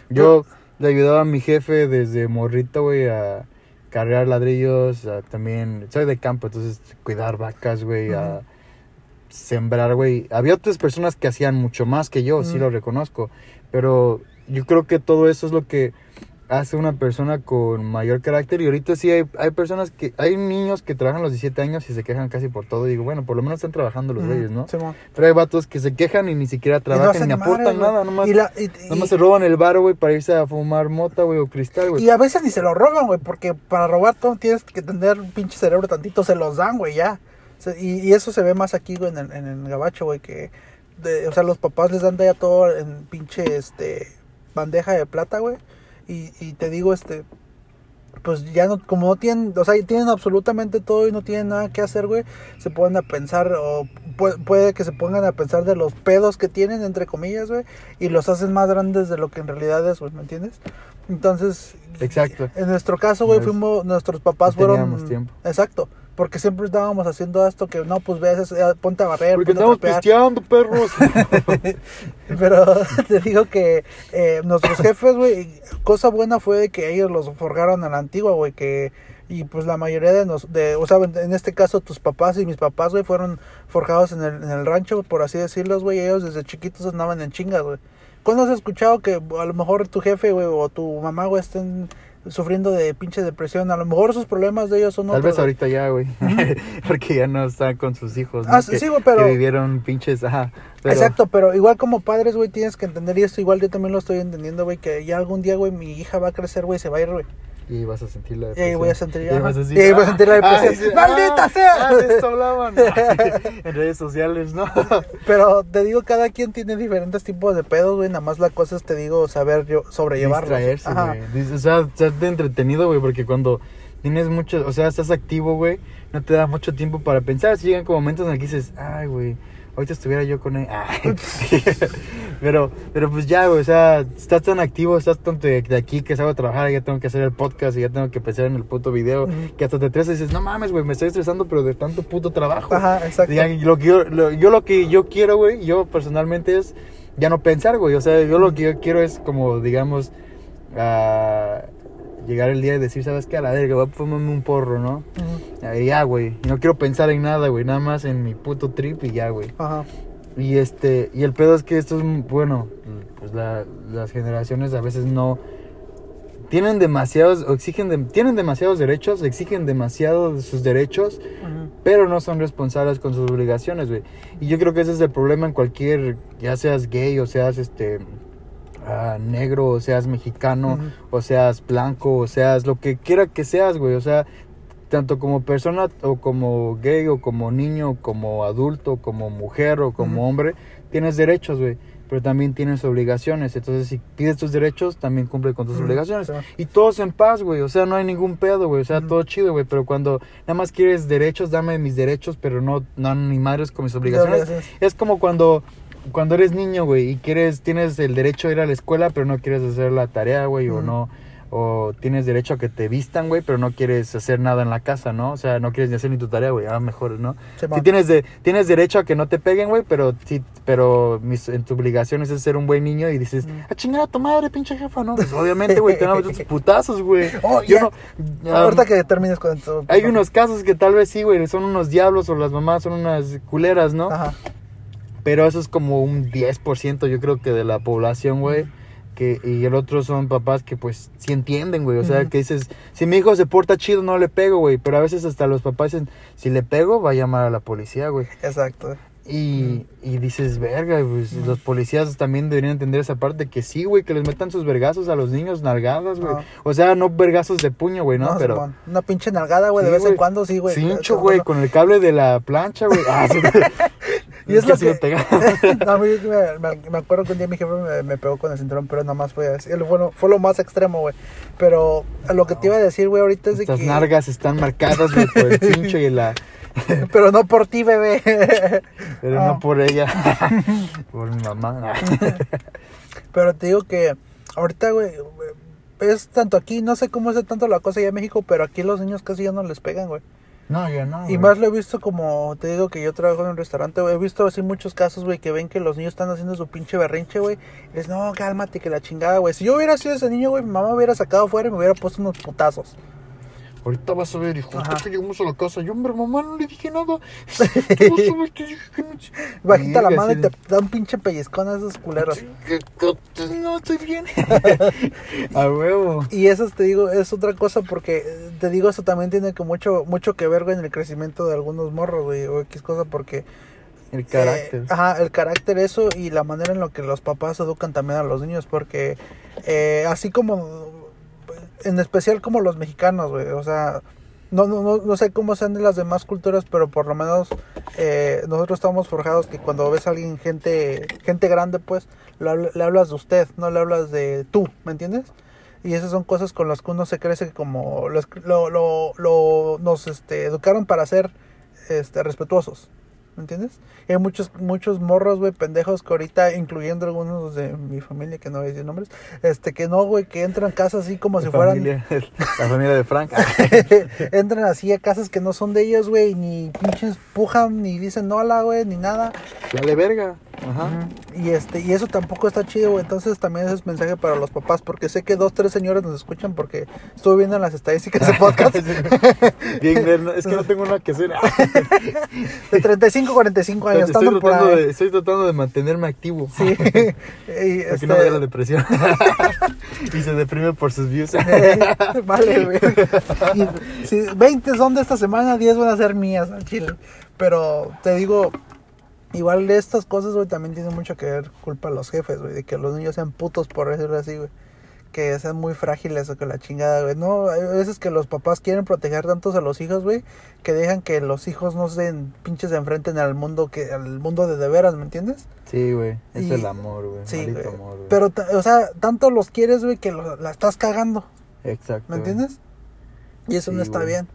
Yo le ayudaba a mi jefe desde morrito, güey, a cargar ladrillos, a también, soy de campo, entonces cuidar vacas, güey, a sembrar, güey. Había otras personas que hacían mucho más que yo, sí lo reconozco, pero yo creo que todo eso es lo que hace una persona con mayor carácter y ahorita sí hay, hay personas que, hay niños que trabajan los 17 años y se quejan casi por todo y digo, bueno, por lo menos están trabajando los güeyes, ¿no? Pero hay vatos que se quejan y ni siquiera no trabajan ni madre, aportan güey. nada, nomás, Y, la- y- y- nomás se roban el bar, güey, para irse a fumar mota, güey, o cristal, güey. y a veces ni se lo roban, güey, porque para robar todo tienes que tener un pinche cerebro tantito, se los dan, güey, ya. Y eso se ve más aquí, güey, en el, en el gabacho, güey, que, de- o sea, los papás les dan de ya todo en pinche, este, bandeja de plata, güey. Y, y te digo, este, pues ya no, como no tienen, o sea, tienen absolutamente todo y no tienen nada que hacer, güey, se ponen a pensar, o puede, puede que se pongan a pensar de los pedos que tienen, entre comillas, güey, y los hacen más grandes de lo que en realidad es, güey, ¿me entiendes? Entonces, Exacto. en nuestro caso, güey, No es- fuimos, nuestros papás no fueron... tiempo. Exacto, porque siempre estábamos haciendo esto que, no, pues veas, eh, ponte a barrer, Porque estamos pisteando, perros. Pero te digo que eh, nuestros jefes, güey, cosa buena fue de que ellos los forjaron a la antigua, güey, que y pues la mayoría de nos, de, o sea, en este caso tus papás y mis papás, güey, fueron forjados en el, en el rancho, por así decirlos, güey, ellos desde chiquitos andaban en chingas, güey. ¿Cuándo has escuchado que a lo mejor tu jefe, güey, o tu mamá, güey, estén sufriendo de pinche depresión? A lo mejor sus problemas de ellos son Tal otros, vez ahorita ya, güey. Porque ya no están con sus hijos. ¿no? Ah, que, sí, güey, pero- que vivieron pinches. Ajá. pero- Exacto, pero igual como padres, güey, tienes que entender, y esto igual yo también lo estoy entendiendo, güey, que ya algún día, güey, mi hija va a crecer, güey, se va a ir, güey. Y vas a sentir la Y ahí voy a depresión. sentir, Y vas a decir, Y ahí voy a sentir la ah, depresión. sí, ¡Maldita ah, sea! ah, de esto hablaban. en redes sociales, ¿no? Pero te digo, cada quien tiene diferentes tipos de pedos, güey, nada más la cosa es, te digo, saber yo sobrellevarlos. Distraerse, güey. O sea, estarte entretenido, güey, porque cuando tienes mucho, o sea, estás activo, güey, no te da mucho tiempo para pensar. Si llegan como momentos en el que dices, ay, güey, ahorita estuviera yo con él. Ay. pero, pero pues ya, güey, o sea, estás tan activo, estás tanto de, de aquí que salgo a trabajar, ya tengo que hacer el podcast y ya tengo que pensar en el puto video, que hasta te estresas y dices, no mames, güey, me estoy estresando, pero de tanto puto trabajo. Ajá, exacto. Ya, lo que yo, lo, yo lo que yo quiero, güey, yo personalmente es ya no pensar, güey. O sea, yo lo que yo quiero es como, digamos, ah, llegar el día y decir, ¿sabes qué? A la verga, voy a fumarme un porro, ¿no? Ah, Ya, güey. No quiero pensar en nada, güey. Nada más en mi puto trip y ya, güey. Ajá. Y este, y el pedo es que esto es, bueno, pues la- las generaciones a veces no tienen demasiados, o exigen, de- tienen demasiados derechos, exigen demasiado de sus derechos, pero no son responsables con sus obligaciones, güey. Y yo creo que ese es el problema en cualquier, ya seas gay o seas este ah, negro o seas mexicano o seas blanco o seas lo que quiera que seas, güey. O sea, tanto como persona o como gay o como niño, o como adulto, como mujer o como hombre, tienes derechos, güey. Pero también tienes obligaciones. Entonces, si pides tus derechos, también cumple con tus obligaciones. Y todos en paz, güey. O sea, no hay ningún pedo, güey. O sea, todo chido, güey. Pero cuando nada más quieres derechos, dame mis derechos, pero no, no ni madres con mis obligaciones. obligaciones. Es como cuando, cuando eres niño, güey, y quieres, tienes el derecho a ir a la escuela, pero no quieres hacer la tarea, güey, o no, o tienes derecho a que te vistan, güey, pero no quieres hacer nada en la casa, ¿no? O sea, no quieres ni hacer ni tu tarea, güey, ah, mejor, ¿no? Sí tienes, de, tienes derecho a que no te peguen, güey, pero sí, pero mis, en tu obligación es ser un buen niño y dices, Mm. a chingar a tu madre, pinche jefa, ¿no? Pues obviamente, güey, te van a meter tus putazos, güey. Oh, Yo ya. no... Ahorita ah, que termines con tu... hay unos casos que tal vez sí, güey, son unos diablos o las mamás son unas culeras, ¿no? Ajá. Pero eso es como un 10% yo creo que de la población, güey. Que, y el otro son papás que pues sí entienden, güey. O sea, que dices, si mi hijo se porta chido, no le pego, güey. Pero a veces hasta los papás dicen, si le pego, va a llamar a la policía, güey. Exacto. Y, y dices, verga, pues los policías también deberían entender esa parte que sí, güey, que les metan sus vergazos a los niños, nalgadas, güey. O sea, no vergazos de puño, güey, ¿no? Pero... Una pinche nalgada, güey, Sí, de vez en cuando, sí, güey. Cincho, güey, con el cable de la plancha, güey. Ah, sí. Y es lo que... no, a mí me, me- me acuerdo que un día mi jefe me, me pegó con el cinturón, pero nada más fue así. Fue lo, fue lo más extremo, güey. Pero lo que te iba a decir, güey, ahorita es de Estas que... nargas están marcadas, güey, por el cincho y la... Pero no por ti, bebé. Pero Ah. no por ella, por mi mamá. Pero te digo que ahorita, güey, es tanto aquí, no sé cómo es tanto la cosa allá en México, pero aquí los niños casi ya no les pegan, güey. No, ya no. Y más lo he visto como, te digo que yo trabajo en un restaurante, güey, he visto así muchos casos, güey, que ven que los niños están haciendo su pinche berrinche, güey. Y les, no, cálmate, que la chingada, güey. Si yo hubiera sido ese niño, güey, mi mamá me hubiera sacado afuera y me hubiera puesto unos putazos. Ahorita vas a ver, hijo, hasta que llegamos a la casa. Yo, hombre, mamá, no le dije nada. Vas a ver, te dije que no... Bajita la mano y te da un pinche pellizcón a esos culeros. No, estoy bien. a huevo. Y eso te digo, es otra cosa porque eh, te digo, eso también tiene que mucho, mucho que ver, güey, en el crecimiento de algunos morros, güey, o X cosa porque... El carácter. Eh, ajá, el carácter, eso y la manera en lo que los papás educan también a los niños, porque eh, así como, en especial como los mexicanos, güey, o sea, no, no, no, no sé cómo sean de las demás culturas, pero por lo menos eh, nosotros estamos forjados que cuando ves a alguien, gente, gente grande, pues, le, le hablas de usted, no le hablas de tú, ¿me entiendes? Y esas son cosas con las que uno se crece como lo, lo, lo- nos este, educaron para ser este, respetuosos. ¿Me entiendes? Y hay muchos, muchos morros, güey, pendejos que ahorita, incluyendo algunos de mi familia, que no voy a decir nombres, este, que no, güey, que entran a casas así como si La fueran, familia- la familia de Frank. entran así a casas que no son de ellos, güey, ni pinches pujan, ni dicen hola, güey, ni nada. Dale verga. Ajá. Y este, y eso tampoco está chido, güey. Entonces también ese es mensaje para los papás, porque sé que dos, tres señores nos escuchan porque estuve viendo las estadísticas de podcast. Bien, es que no tengo nada que hacer. De 35 a 45 años, estoy, por tratando ahí. de, estoy tratando de mantenerme activo. Sí. y, Para este, que no me dé la depresión. y se deprime por sus views. vale, güey. Si 20 son de esta semana, 10 van a ser mías al chile. Pero te digo, igual de estas cosas, güey, también tiene mucho que ver culpa de los jefes, güey, de que los niños sean putos, por decirlo así, güey. Que sean muy frágiles o que la chingada, güey. No, hay veces que los papás quieren proteger tantos a los hijos, güey, que dejan que los hijos no se pinches enfrenten al mundo que al mundo de de veras, ¿me entiendes? Sí, güey. Es Y- el amor, güey. Sí, güey. amor, güey. Pero, o sea, tanto los quieres, güey, que lo- la estás cagando. Exacto. ¿Me entiendes? Y eso no está güey. bien.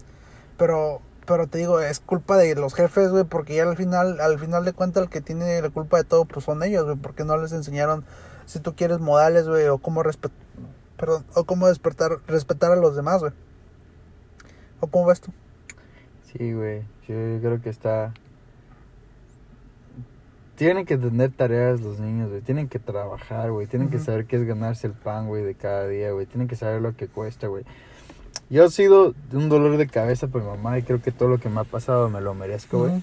Pero, pero te digo, es culpa de los jefes, güey, porque ya al final, al final de cuentas el que tiene la culpa de todo, pues son ellos, güey, porque no les enseñaron, si tú quieres, modales, güey, o cómo respetar, perdón, o cómo despertar, respetar a los demás, güey. ¿O cómo ves tú? Sí, güey. Yo creo que está. Tienen que tener tareas los niños, güey. Tienen que trabajar, güey. Tienen que saber qué es ganarse el pan, güey, de cada día, güey. Tienen que saber lo que cuesta, güey. Yo he sido un dolor de cabeza por mi mamá y creo que todo lo que me ha pasado me lo merezco, güey. Ujú.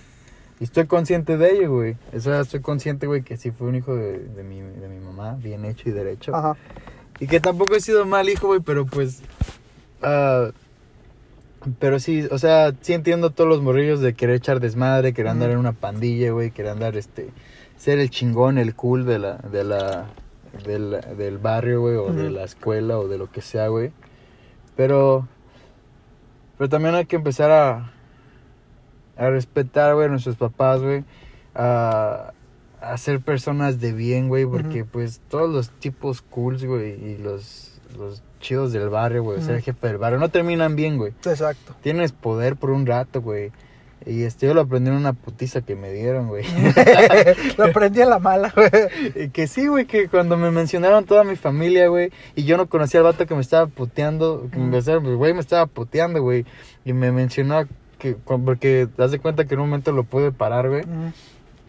Y estoy consciente de ello, güey. O sea, estoy consciente, güey, que sí fue un hijo de, de, mi, de mi mamá, bien hecho y derecho. Ajá. Y que tampoco he sido mal hijo, güey, pero pues... ah, pero sí, o sea, sí entiendo todos los morrillos de querer echar desmadre, querer andar en una pandilla, güey, querer andar, este... Ser el chingón, el cool de la... De la del, del barrio, güey, o de la escuela, o de lo que sea, güey. Pero... Pero también hay que empezar a... A respetar, güey, a nuestros papás, güey. A... A ser personas de bien, güey, porque pues todos los tipos cools, güey, y los, los chidos del barrio, güey, o ser Ujú. jefe del barrio, no terminan bien, güey. Exacto. Tienes poder por un rato, güey. Y este, yo lo aprendí en una putiza que me dieron, güey. Lo aprendí a la mala, güey. Y que sí, güey, que cuando me mencionaron toda mi familia, güey, y yo no conocía al vato que me estaba puteando, que me, el güey me estaba puteando, güey, y me mencionó que, porque te das de cuenta que en un momento lo pude parar, güey,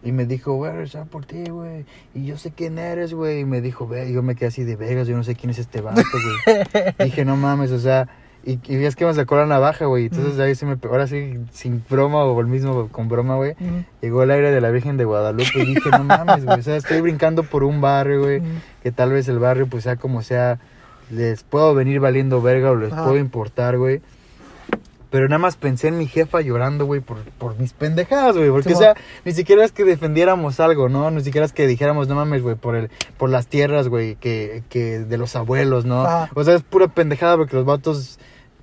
y me dijo, güey, está por ti, güey, y yo sé quién eres, güey, y me dijo, ve, yo me quedé así de Vegas, yo no sé quién es este vato, güey. Dije, no mames, o sea, y, y es que me sacó la navaja, güey, entonces ahí se me, ahora sí, sin broma o el mismo con broma, güey. Llegó el aire de la Virgen de Guadalupe y dije, no mames, güey, o sea, estoy brincando por un barrio, güey, que tal vez el barrio, pues sea como sea, les puedo venir valiendo verga o les puedo importar, güey. Pero nada más pensé en mi jefa llorando, güey, por, por mis pendejadas, güey. Porque, o sea, ni siquiera es que defendiéramos algo, ¿no? Ni siquiera es que dijéramos, no mames, güey, por, el, por las tierras, güey, que, que de los abuelos, ¿no? Ajá. O sea, es pura pendejada porque los vatos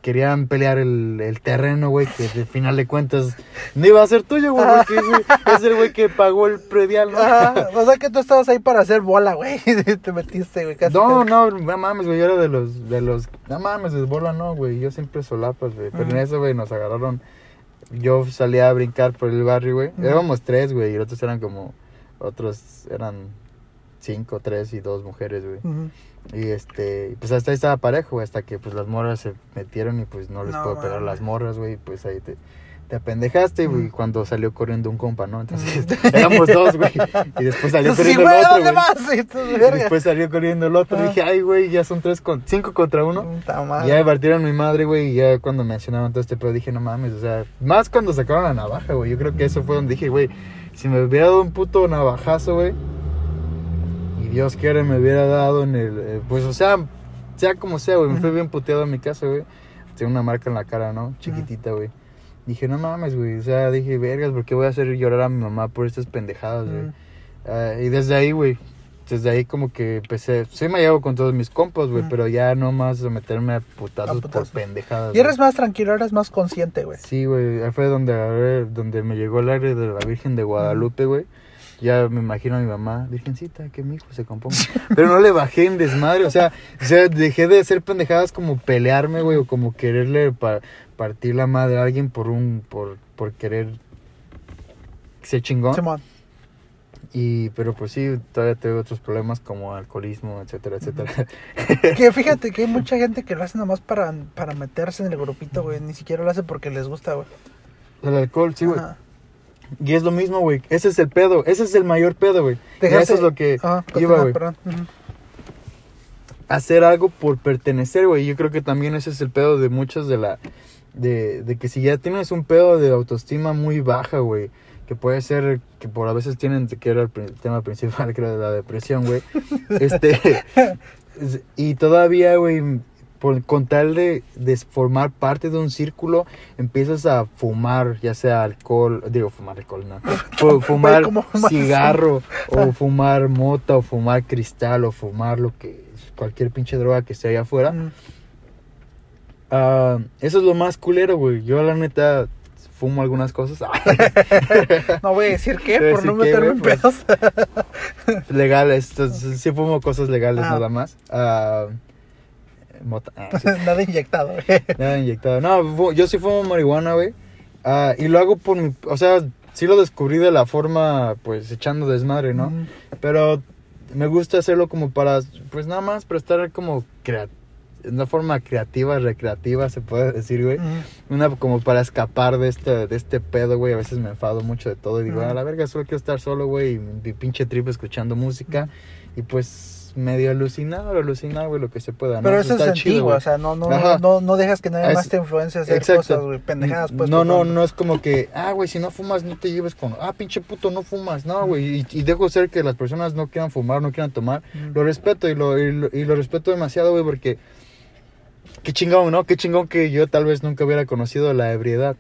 querían pelear el, el terreno, güey, que al final de cuentas no iba a ser tuyo, güey, porque es, es el güey que pagó el predial, ¿no? Ajá, o sea que tú estabas ahí para hacer bola, güey. Te metiste, güey. Casi, No, no, no mames, güey, yo era de los, de los, no mames, de bola no, güey, yo siempre solapas, güey, pero en Ujú. eso, güey, nos agarraron, yo salía a brincar por el barrio, güey, éramos tres, güey, y los otros eran como, otros eran cinco, tres y dos mujeres, güey, y este, pues hasta ahí estaba parejo, güey, hasta que, pues, las morras se metieron y, pues, no les No puedo pegar a mames. las morras, güey, pues, ahí te... Te apendejaste, güey, cuando salió corriendo un compa, ¿no? Entonces, éramos dos, güey. Y después salió Sí, corriendo güey, el otro, ¿dónde güey. vas? Y después salió corriendo el otro. Ah. Dije, ay, güey, ya son tres con, cinco contra uno. Y ya me partieron mi madre, güey. Y ya cuando mencionaban todo este pedo, dije, no mames, o sea, más cuando sacaron la navaja, güey. Yo creo que eso fue donde dije, güey, si me hubiera dado un puto navajazo, güey. Dios quiere, me hubiera dado en el. eh, pues, o sea, sea como sea, güey. Me Ujú. bien puteado en mi casa, güey. Tengo una marca en la cara, ¿no? Chiquitita, güey. Dije, no mames, güey. O sea, dije, vergas, ¿por qué voy a hacer llorar a mi mamá por estas pendejadas, güey? Ah, y desde ahí, güey, desde ahí como que empecé, sí me llevo con todos mis compas, güey, pero ya no más meterme a putazos, A putazos. por pendejadas. Y eres más tranquilo, eres más consciente, güey. Sí, güey, ahí fue donde donde me llegó el aire de la Virgen de Guadalupe, güey. Ya me imagino a mi mamá, Virgencita, que mi hijo se componga. Pero no le bajé en desmadre, o sea, o sea, dejé de hacer pendejadas como pelearme, güey, o como quererle pa- partir la madre a alguien por un, por, por querer ser chingón. Simón. Y, pero pues sí, todavía tengo otros problemas como alcoholismo, etcétera, etcétera. Que fíjate que hay mucha gente que lo hace nomás para, para meterse en el grupito, güey. Ni siquiera lo hace porque les gusta, güey. El alcohol, sí, güey. Ajá. Y es lo mismo, güey. Ese es el pedo. Ese es el mayor pedo, güey. Eso es lo que Ajá, iba, güey. perdón. Ujú. Hacer algo por pertenecer, güey. Yo creo que también ese es el pedo de muchos de la... De, de que si ya tienes un pedo de autoestima muy baja, güey. Que puede ser que por a veces tienen, que era el tema principal, creo, de la depresión, güey. este... es- y todavía, güey, por, con tal de, de formar parte de un círculo, empiezas a fumar, ya sea alcohol, digo, fumar alcohol, no. Fu- fumar cigarro, o fumar mota, o fumar cristal, o fumar lo que, cualquier pinche droga que esté allá afuera. Mm. Ah, eso es lo más culero, güey. Yo, la neta, fumo algunas cosas. No voy a decir qué, por no decir qué, meterme en güey, pedos. pues. legales, entonces, sí fumo cosas legales Ah. nada más. Ah, mota. ah, sí. Nada inyectado, güey. Nada inyectado. No, yo sí fumo marihuana, güey. Ah, y lo hago por mi... O sea, sí lo descubrí de la forma, pues, echando desmadre, ¿no? Pero me gusta hacerlo como para, pues, nada más para estar como una forma creativa, recreativa, se puede decir, güey. Una como para escapar de este, de este pedo, güey. A veces me enfado mucho de todo y digo, a la verga, solo quiero estar solo, güey. Y mi pinche trip escuchando música. Y pues medio alucinado, alucinado, güey, lo que se pueda. ¿no? Pero eso es antiguo, güey. o sea, no, no, no, no dejas que nadie Es- más te influencie a hacer Exacto. cosas, güey, pendejadas, pues. no, por no, favor. no es como que, ah, güey, si no fumas, no te lleves con, ah, pinche puto, no fumas. No, güey, y, y dejo ser que las personas no quieran fumar, no quieran tomar. Mm. Lo respeto y lo, y lo, y lo respeto demasiado, güey, porque qué chingón, ¿no? Qué chingón que yo tal vez nunca hubiera conocido la ebriedad.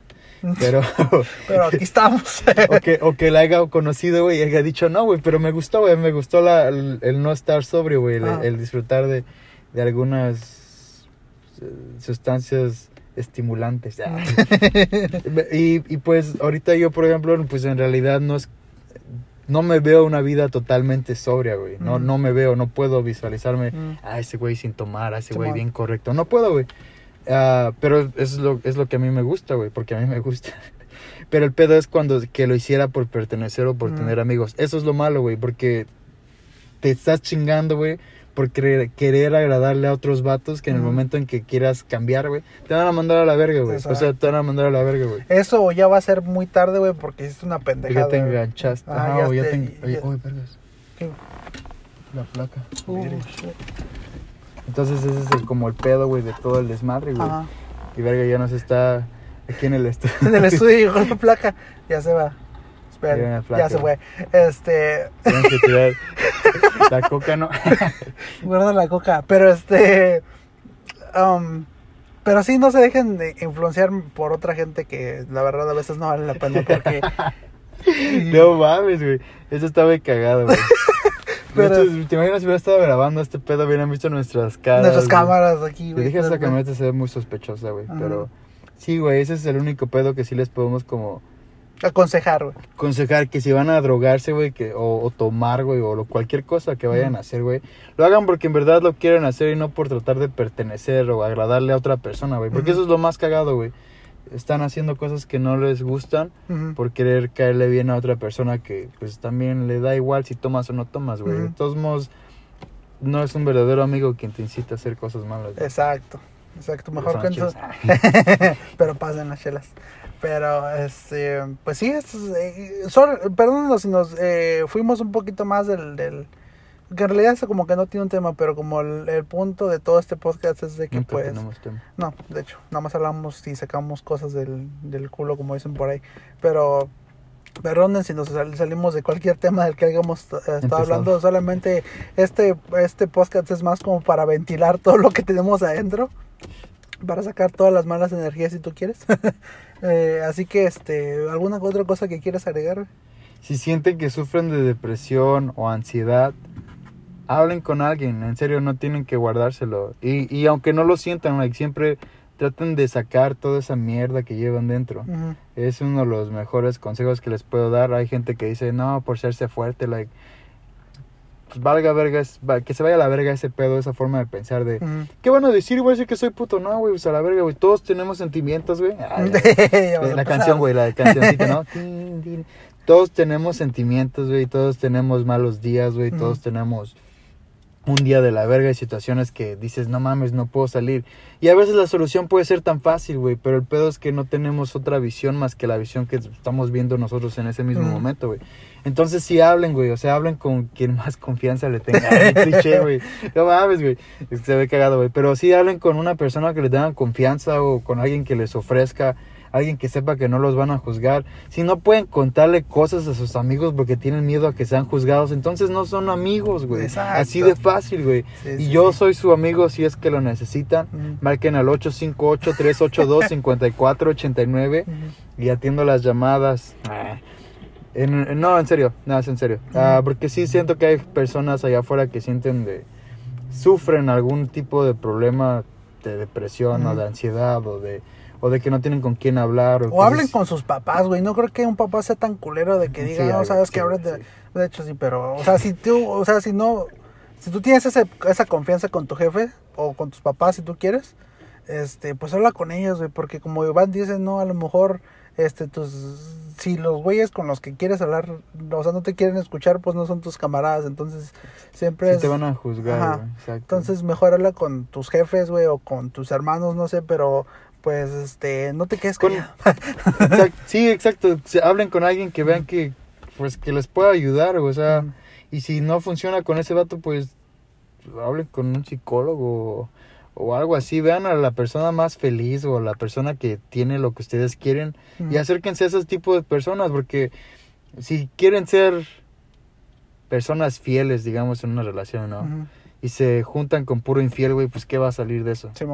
Pero, Pero aquí estamos. o, que, o que la haya conocido, güey, y haya dicho, no, güey, pero me gustó, güey, me gustó la, el, el no estar sobrio, güey, el, Ah. el disfrutar de, de algunas eh, sustancias estimulantes. Ah. y, y pues ahorita yo, por ejemplo, pues en realidad no es... No me veo una vida totalmente sobria, güey. No, Mm. no me veo, no puedo visualizarme Mm. a ese güey sin tomar, a ese güey bien correcto. No puedo, güey. Ah, pero es lo, es lo que a mí me gusta, güey, porque a mí me gusta. Pero el pedo es cuando que lo hiciera por pertenecer o por Mm. tener amigos. Eso es lo malo, güey, porque te estás chingando, güey, por querer, querer agradarle a otros vatos que en el Mm. momento en que quieras cambiar, güey, te van a mandar a la verga, güey. O sea, te van a mandar a la verga, güey. Eso ya va a ser muy tarde, güey, porque hiciste una pendejada. ya te enganchaste. Ah, Ajá, ya o ya te- te... ya- Oye, oye, vergas. ¿Qué? La placa. Uh, shit. Entonces ese es el- como el pedo, güey, de todo el desmadre, güey. Ajá. Y verga ya nos está aquí en el estudio. En el estudio llegó la placa. Ya se va. Espera, ya se fue. Este, Tienen que tirar la coca, ¿no? guarda la coca. Pero este, um, pero sí no se dejen de influenciar por otra gente que la verdad a veces no vale la pena porque no mames, güey. Eso estaba muy cagado, güey. Pero- ¿Te imaginas si hubiera estado grabando este pedo? Hubieran visto nuestras caras. nuestras güey. cámaras aquí, Te güey. dije esa pues, camioneta se ve muy sospechosa, güey. Ajá. Pero sí, güey, ese es el único pedo que sí les podemos como aconsejar, güey. aconsejar que si van a drogarse, güey, que o, o tomar, güey, o lo, cualquier cosa que vayan a hacer, güey, lo hagan porque en verdad lo quieren hacer y no por tratar de pertenecer o agradarle a otra persona, güey. Porque Ujú. eso es lo más cagado, güey. Están haciendo cosas que no les gustan por querer caerle bien a otra persona que pues también le da igual si tomas o no tomas, güey. Ujú. De todos modos, no es un verdadero amigo quien te incita a hacer cosas malas. güey. Exacto, exacto. Mejor Son que chidas. entonces- pero pasen las chelas. Pero, este, pues sí, es, eh, perdónenos si nos eh, fuimos un poquito más del, del, que en realidad eso como que no tiene un tema, pero como el, el punto de todo este podcast es de que Nunca pues, tenemos tema. no, de hecho, nada más hablamos y sacamos cosas del, del culo como dicen por ahí, pero perdonen si nos sal- salimos de cualquier tema del que hayamos eh, estado Empezado. hablando, solamente este, este podcast es más como para ventilar todo lo que tenemos adentro, para sacar todas las malas energías si tú quieres. Eh, así que, este, ¿alguna otra cosa que quieras agregar? Si sienten que sufren de depresión o ansiedad, hablen con alguien, en serio, no tienen que guardárselo. Y, y aunque no lo sientan, like, siempre traten de sacar toda esa mierda que llevan dentro. Es uno de los mejores consejos que les puedo dar. Hay gente que dice, no, por serse fuerte, like, pues valga verga, que se vaya a la verga ese pedo, esa forma de pensar de. ¿qué van a decir? Voy a decir que soy puto, no, güey, pues a la verga, güey, todos tenemos sentimientos, güey. A la canción, güey, la cancioncita, ¿no? Todos tenemos sentimientos, güey, todos tenemos malos días, güey, todos tenemos un día de la verga y situaciones que dices, no mames, no puedo salir. Y a veces la solución puede ser tan fácil, güey, pero el pedo es que no tenemos otra visión más que la visión que estamos viendo nosotros en ese mismo momento, güey. Entonces sí hablen, güey, o sea, hablen con quien más confianza le tenga. Cliché, güey. No mames, güey. Se ve cagado, güey. Pero sí hablen con una persona que le tengan confianza o con alguien que les ofrezca, alguien que sepa que no los van a juzgar. Si no pueden contarle cosas a sus amigos porque tienen miedo a que sean juzgados, entonces no son amigos, güey. Exacto. Así de fácil, güey. Sí, y sí, yo sí. soy su amigo si es que lo necesitan. Ujú. Marquen al 858-382-5489 Ujú. y atiendo las llamadas. En- en- no, en serio, no, es en serio. Ah, Ujú. porque sí siento que hay personas allá afuera que sienten de. sufren algún tipo de problema de depresión o de ansiedad o de. O de que no tienen con quién hablar. O, O hablen con sus papás, güey. No creo que un papá sea tan culero de que Sí, diga, no, sabes sí, que ahora de, de hecho sí, pero, o sea, si tú, o sea, si no, si tú tienes ese, esa confianza con tu jefe o con tus papás, si tú quieres, este, pues habla con ellos, güey, porque como Iván dice, no, a lo mejor, este, tus, si los güeyes con los que quieres hablar, o sea, no te quieren escuchar, pues no son tus camaradas, entonces siempre Sí es, te van a juzgar, Ajá. exacto. entonces mejor habla con tus jefes, güey, o con tus hermanos, no sé, pero, pues, este, no te quedes Con-. Exact- sí, exacto. Hablen con alguien que vean que. pues que les pueda ayudar, o sea. Y si no funciona con ese vato, pues hablen con un psicólogo o, algo así. Vean a la persona más feliz o a la persona que tiene lo que ustedes quieren y acérquense a ese tipo de personas porque si quieren ser personas fieles, digamos, en una relación, ¿no? Y se juntan con puro infiel, güey, pues ¿qué va a salir de eso? Te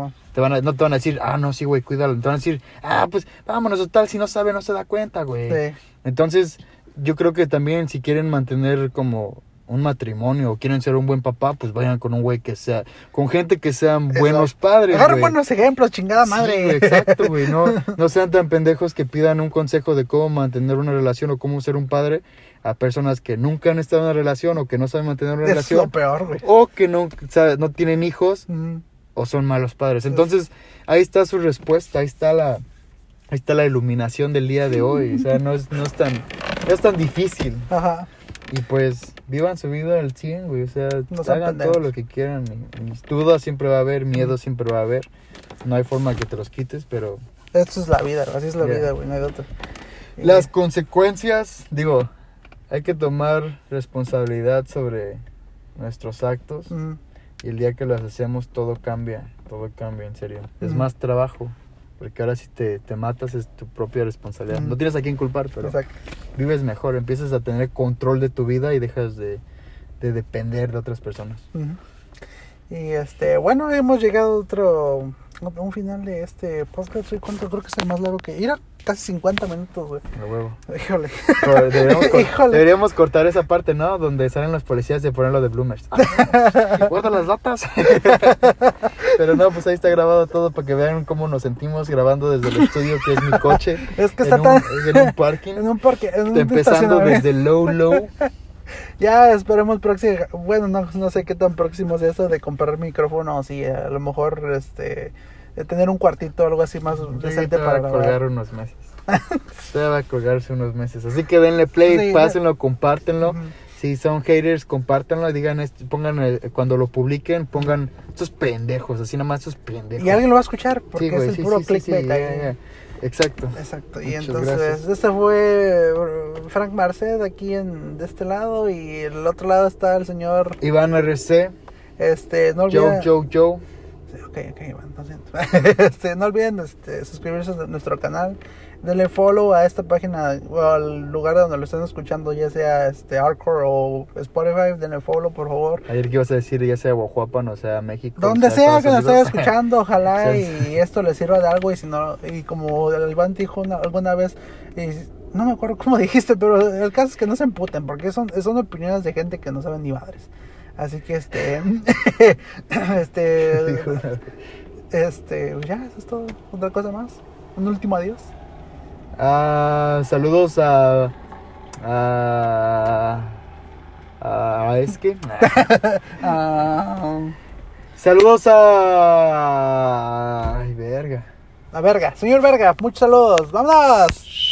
van a, no te van a decir, ah, no, sí, güey, cuídalo. Te van a decir, ah, pues vámonos, total, si no sabe, no se da cuenta, güey. Sí. Entonces, yo creo que también si quieren mantener como un matrimonio o quieren ser un buen papá, pues vayan con un güey que sea, con gente que sean buenos Exacto. padres. Agarren buenos ejemplos, chingada Sí, madre. güey, exacto, güey. No, no sean tan pendejos que pidan un consejo de cómo mantener una relación o cómo ser un padre a personas que nunca han estado en una relación o que no saben mantener una es lo relación peor, güey. o que no, sea, no tienen hijos Ujú. o son malos padres. Entonces, ahí está su respuesta, ahí está la, ahí está la iluminación del día de hoy. O sea, no es, no es tan, no es tan difícil. Ajá. Y pues vivan su vida al 100, güey. O sea, hagan todo lo que quieran. Dudas siempre va a haber, miedo siempre va a haber. No hay forma que te los quites, pero Esto es la vida, así es la Ya. vida, güey, no hay. Y- las consecuencias, digo, hay que tomar responsabilidad sobre nuestros actos. Y el día que las hacemos, todo cambia. Todo cambia, en serio. Es más trabajo. Porque ahora si te, te matas es tu propia responsabilidad. No tienes a quién culpar, pero Exacto. vives mejor. Empiezas a tener control de tu vida y dejas de, de depender de otras personas. Y este, bueno, hemos llegado a otro, a un final de este podcast. ¿Soy cuánto? Creo que es el más largo que. Mira, casi 50 minutos, güey. A huevo. Híjole. Deberíamos, cor- Híjole. deberíamos cortar esa parte, ¿no? Donde salen los policías de ponerlo de Bloomers. Ah, Guarda las latas. Pero no, pues ahí está grabado todo para que vean cómo nos sentimos grabando desde el estudio que es mi coche. Es que en está un, tan. en un parking. En un parque. En un Empezando desde low, low. Ya esperemos próximo. Bueno, no, no sé qué tan próximo es eso de comprar micrófonos y a lo mejor este de tener un cuartito o algo así más decente te va para a colgar unos meses. Te va a colgarse unos meses. Así que denle play, Sí, pásenlo, compártenlo. Si son haters, compártanlo y digan, esto- pongan, el- cuando lo publiquen, pongan estos pendejos, así nomás estos pendejos. Y alguien lo va a escuchar porque Sí, es el sí, puro clickbait ya. Exacto. Exacto, y entonces gracias. este fue uh, Frank Marcet aquí en, de este lado y el otro lado está el señor, Iván RC, este, no Joe, olviden, Joe, Joe. Ok, ok, Iván, lo siento. este, no olviden este, suscribirse a nuestro canal, denle follow a esta página o al lugar donde lo estén escuchando, ya sea este Hardcore o Spotify, denle follow por favor. Ayer que ibas a decir, ya sea Guajuapan o sea México. Donde sea que nos estén escuchando, ojalá Sí. y esto les sirva de algo y si no, y como el Iván dijo una- alguna vez, y no me acuerdo cómo dijiste, pero el caso es que no se emputen, porque son, son opiniones de gente que no saben ni madres. Así que este, este, este, ya, eso es todo. Otra cosa más. Un último adiós. Ah, saludos a. A. A Esque. Ah, Saludos a. Ay, verga. la verga, señor verga, muchos saludos. ¡Vámonos!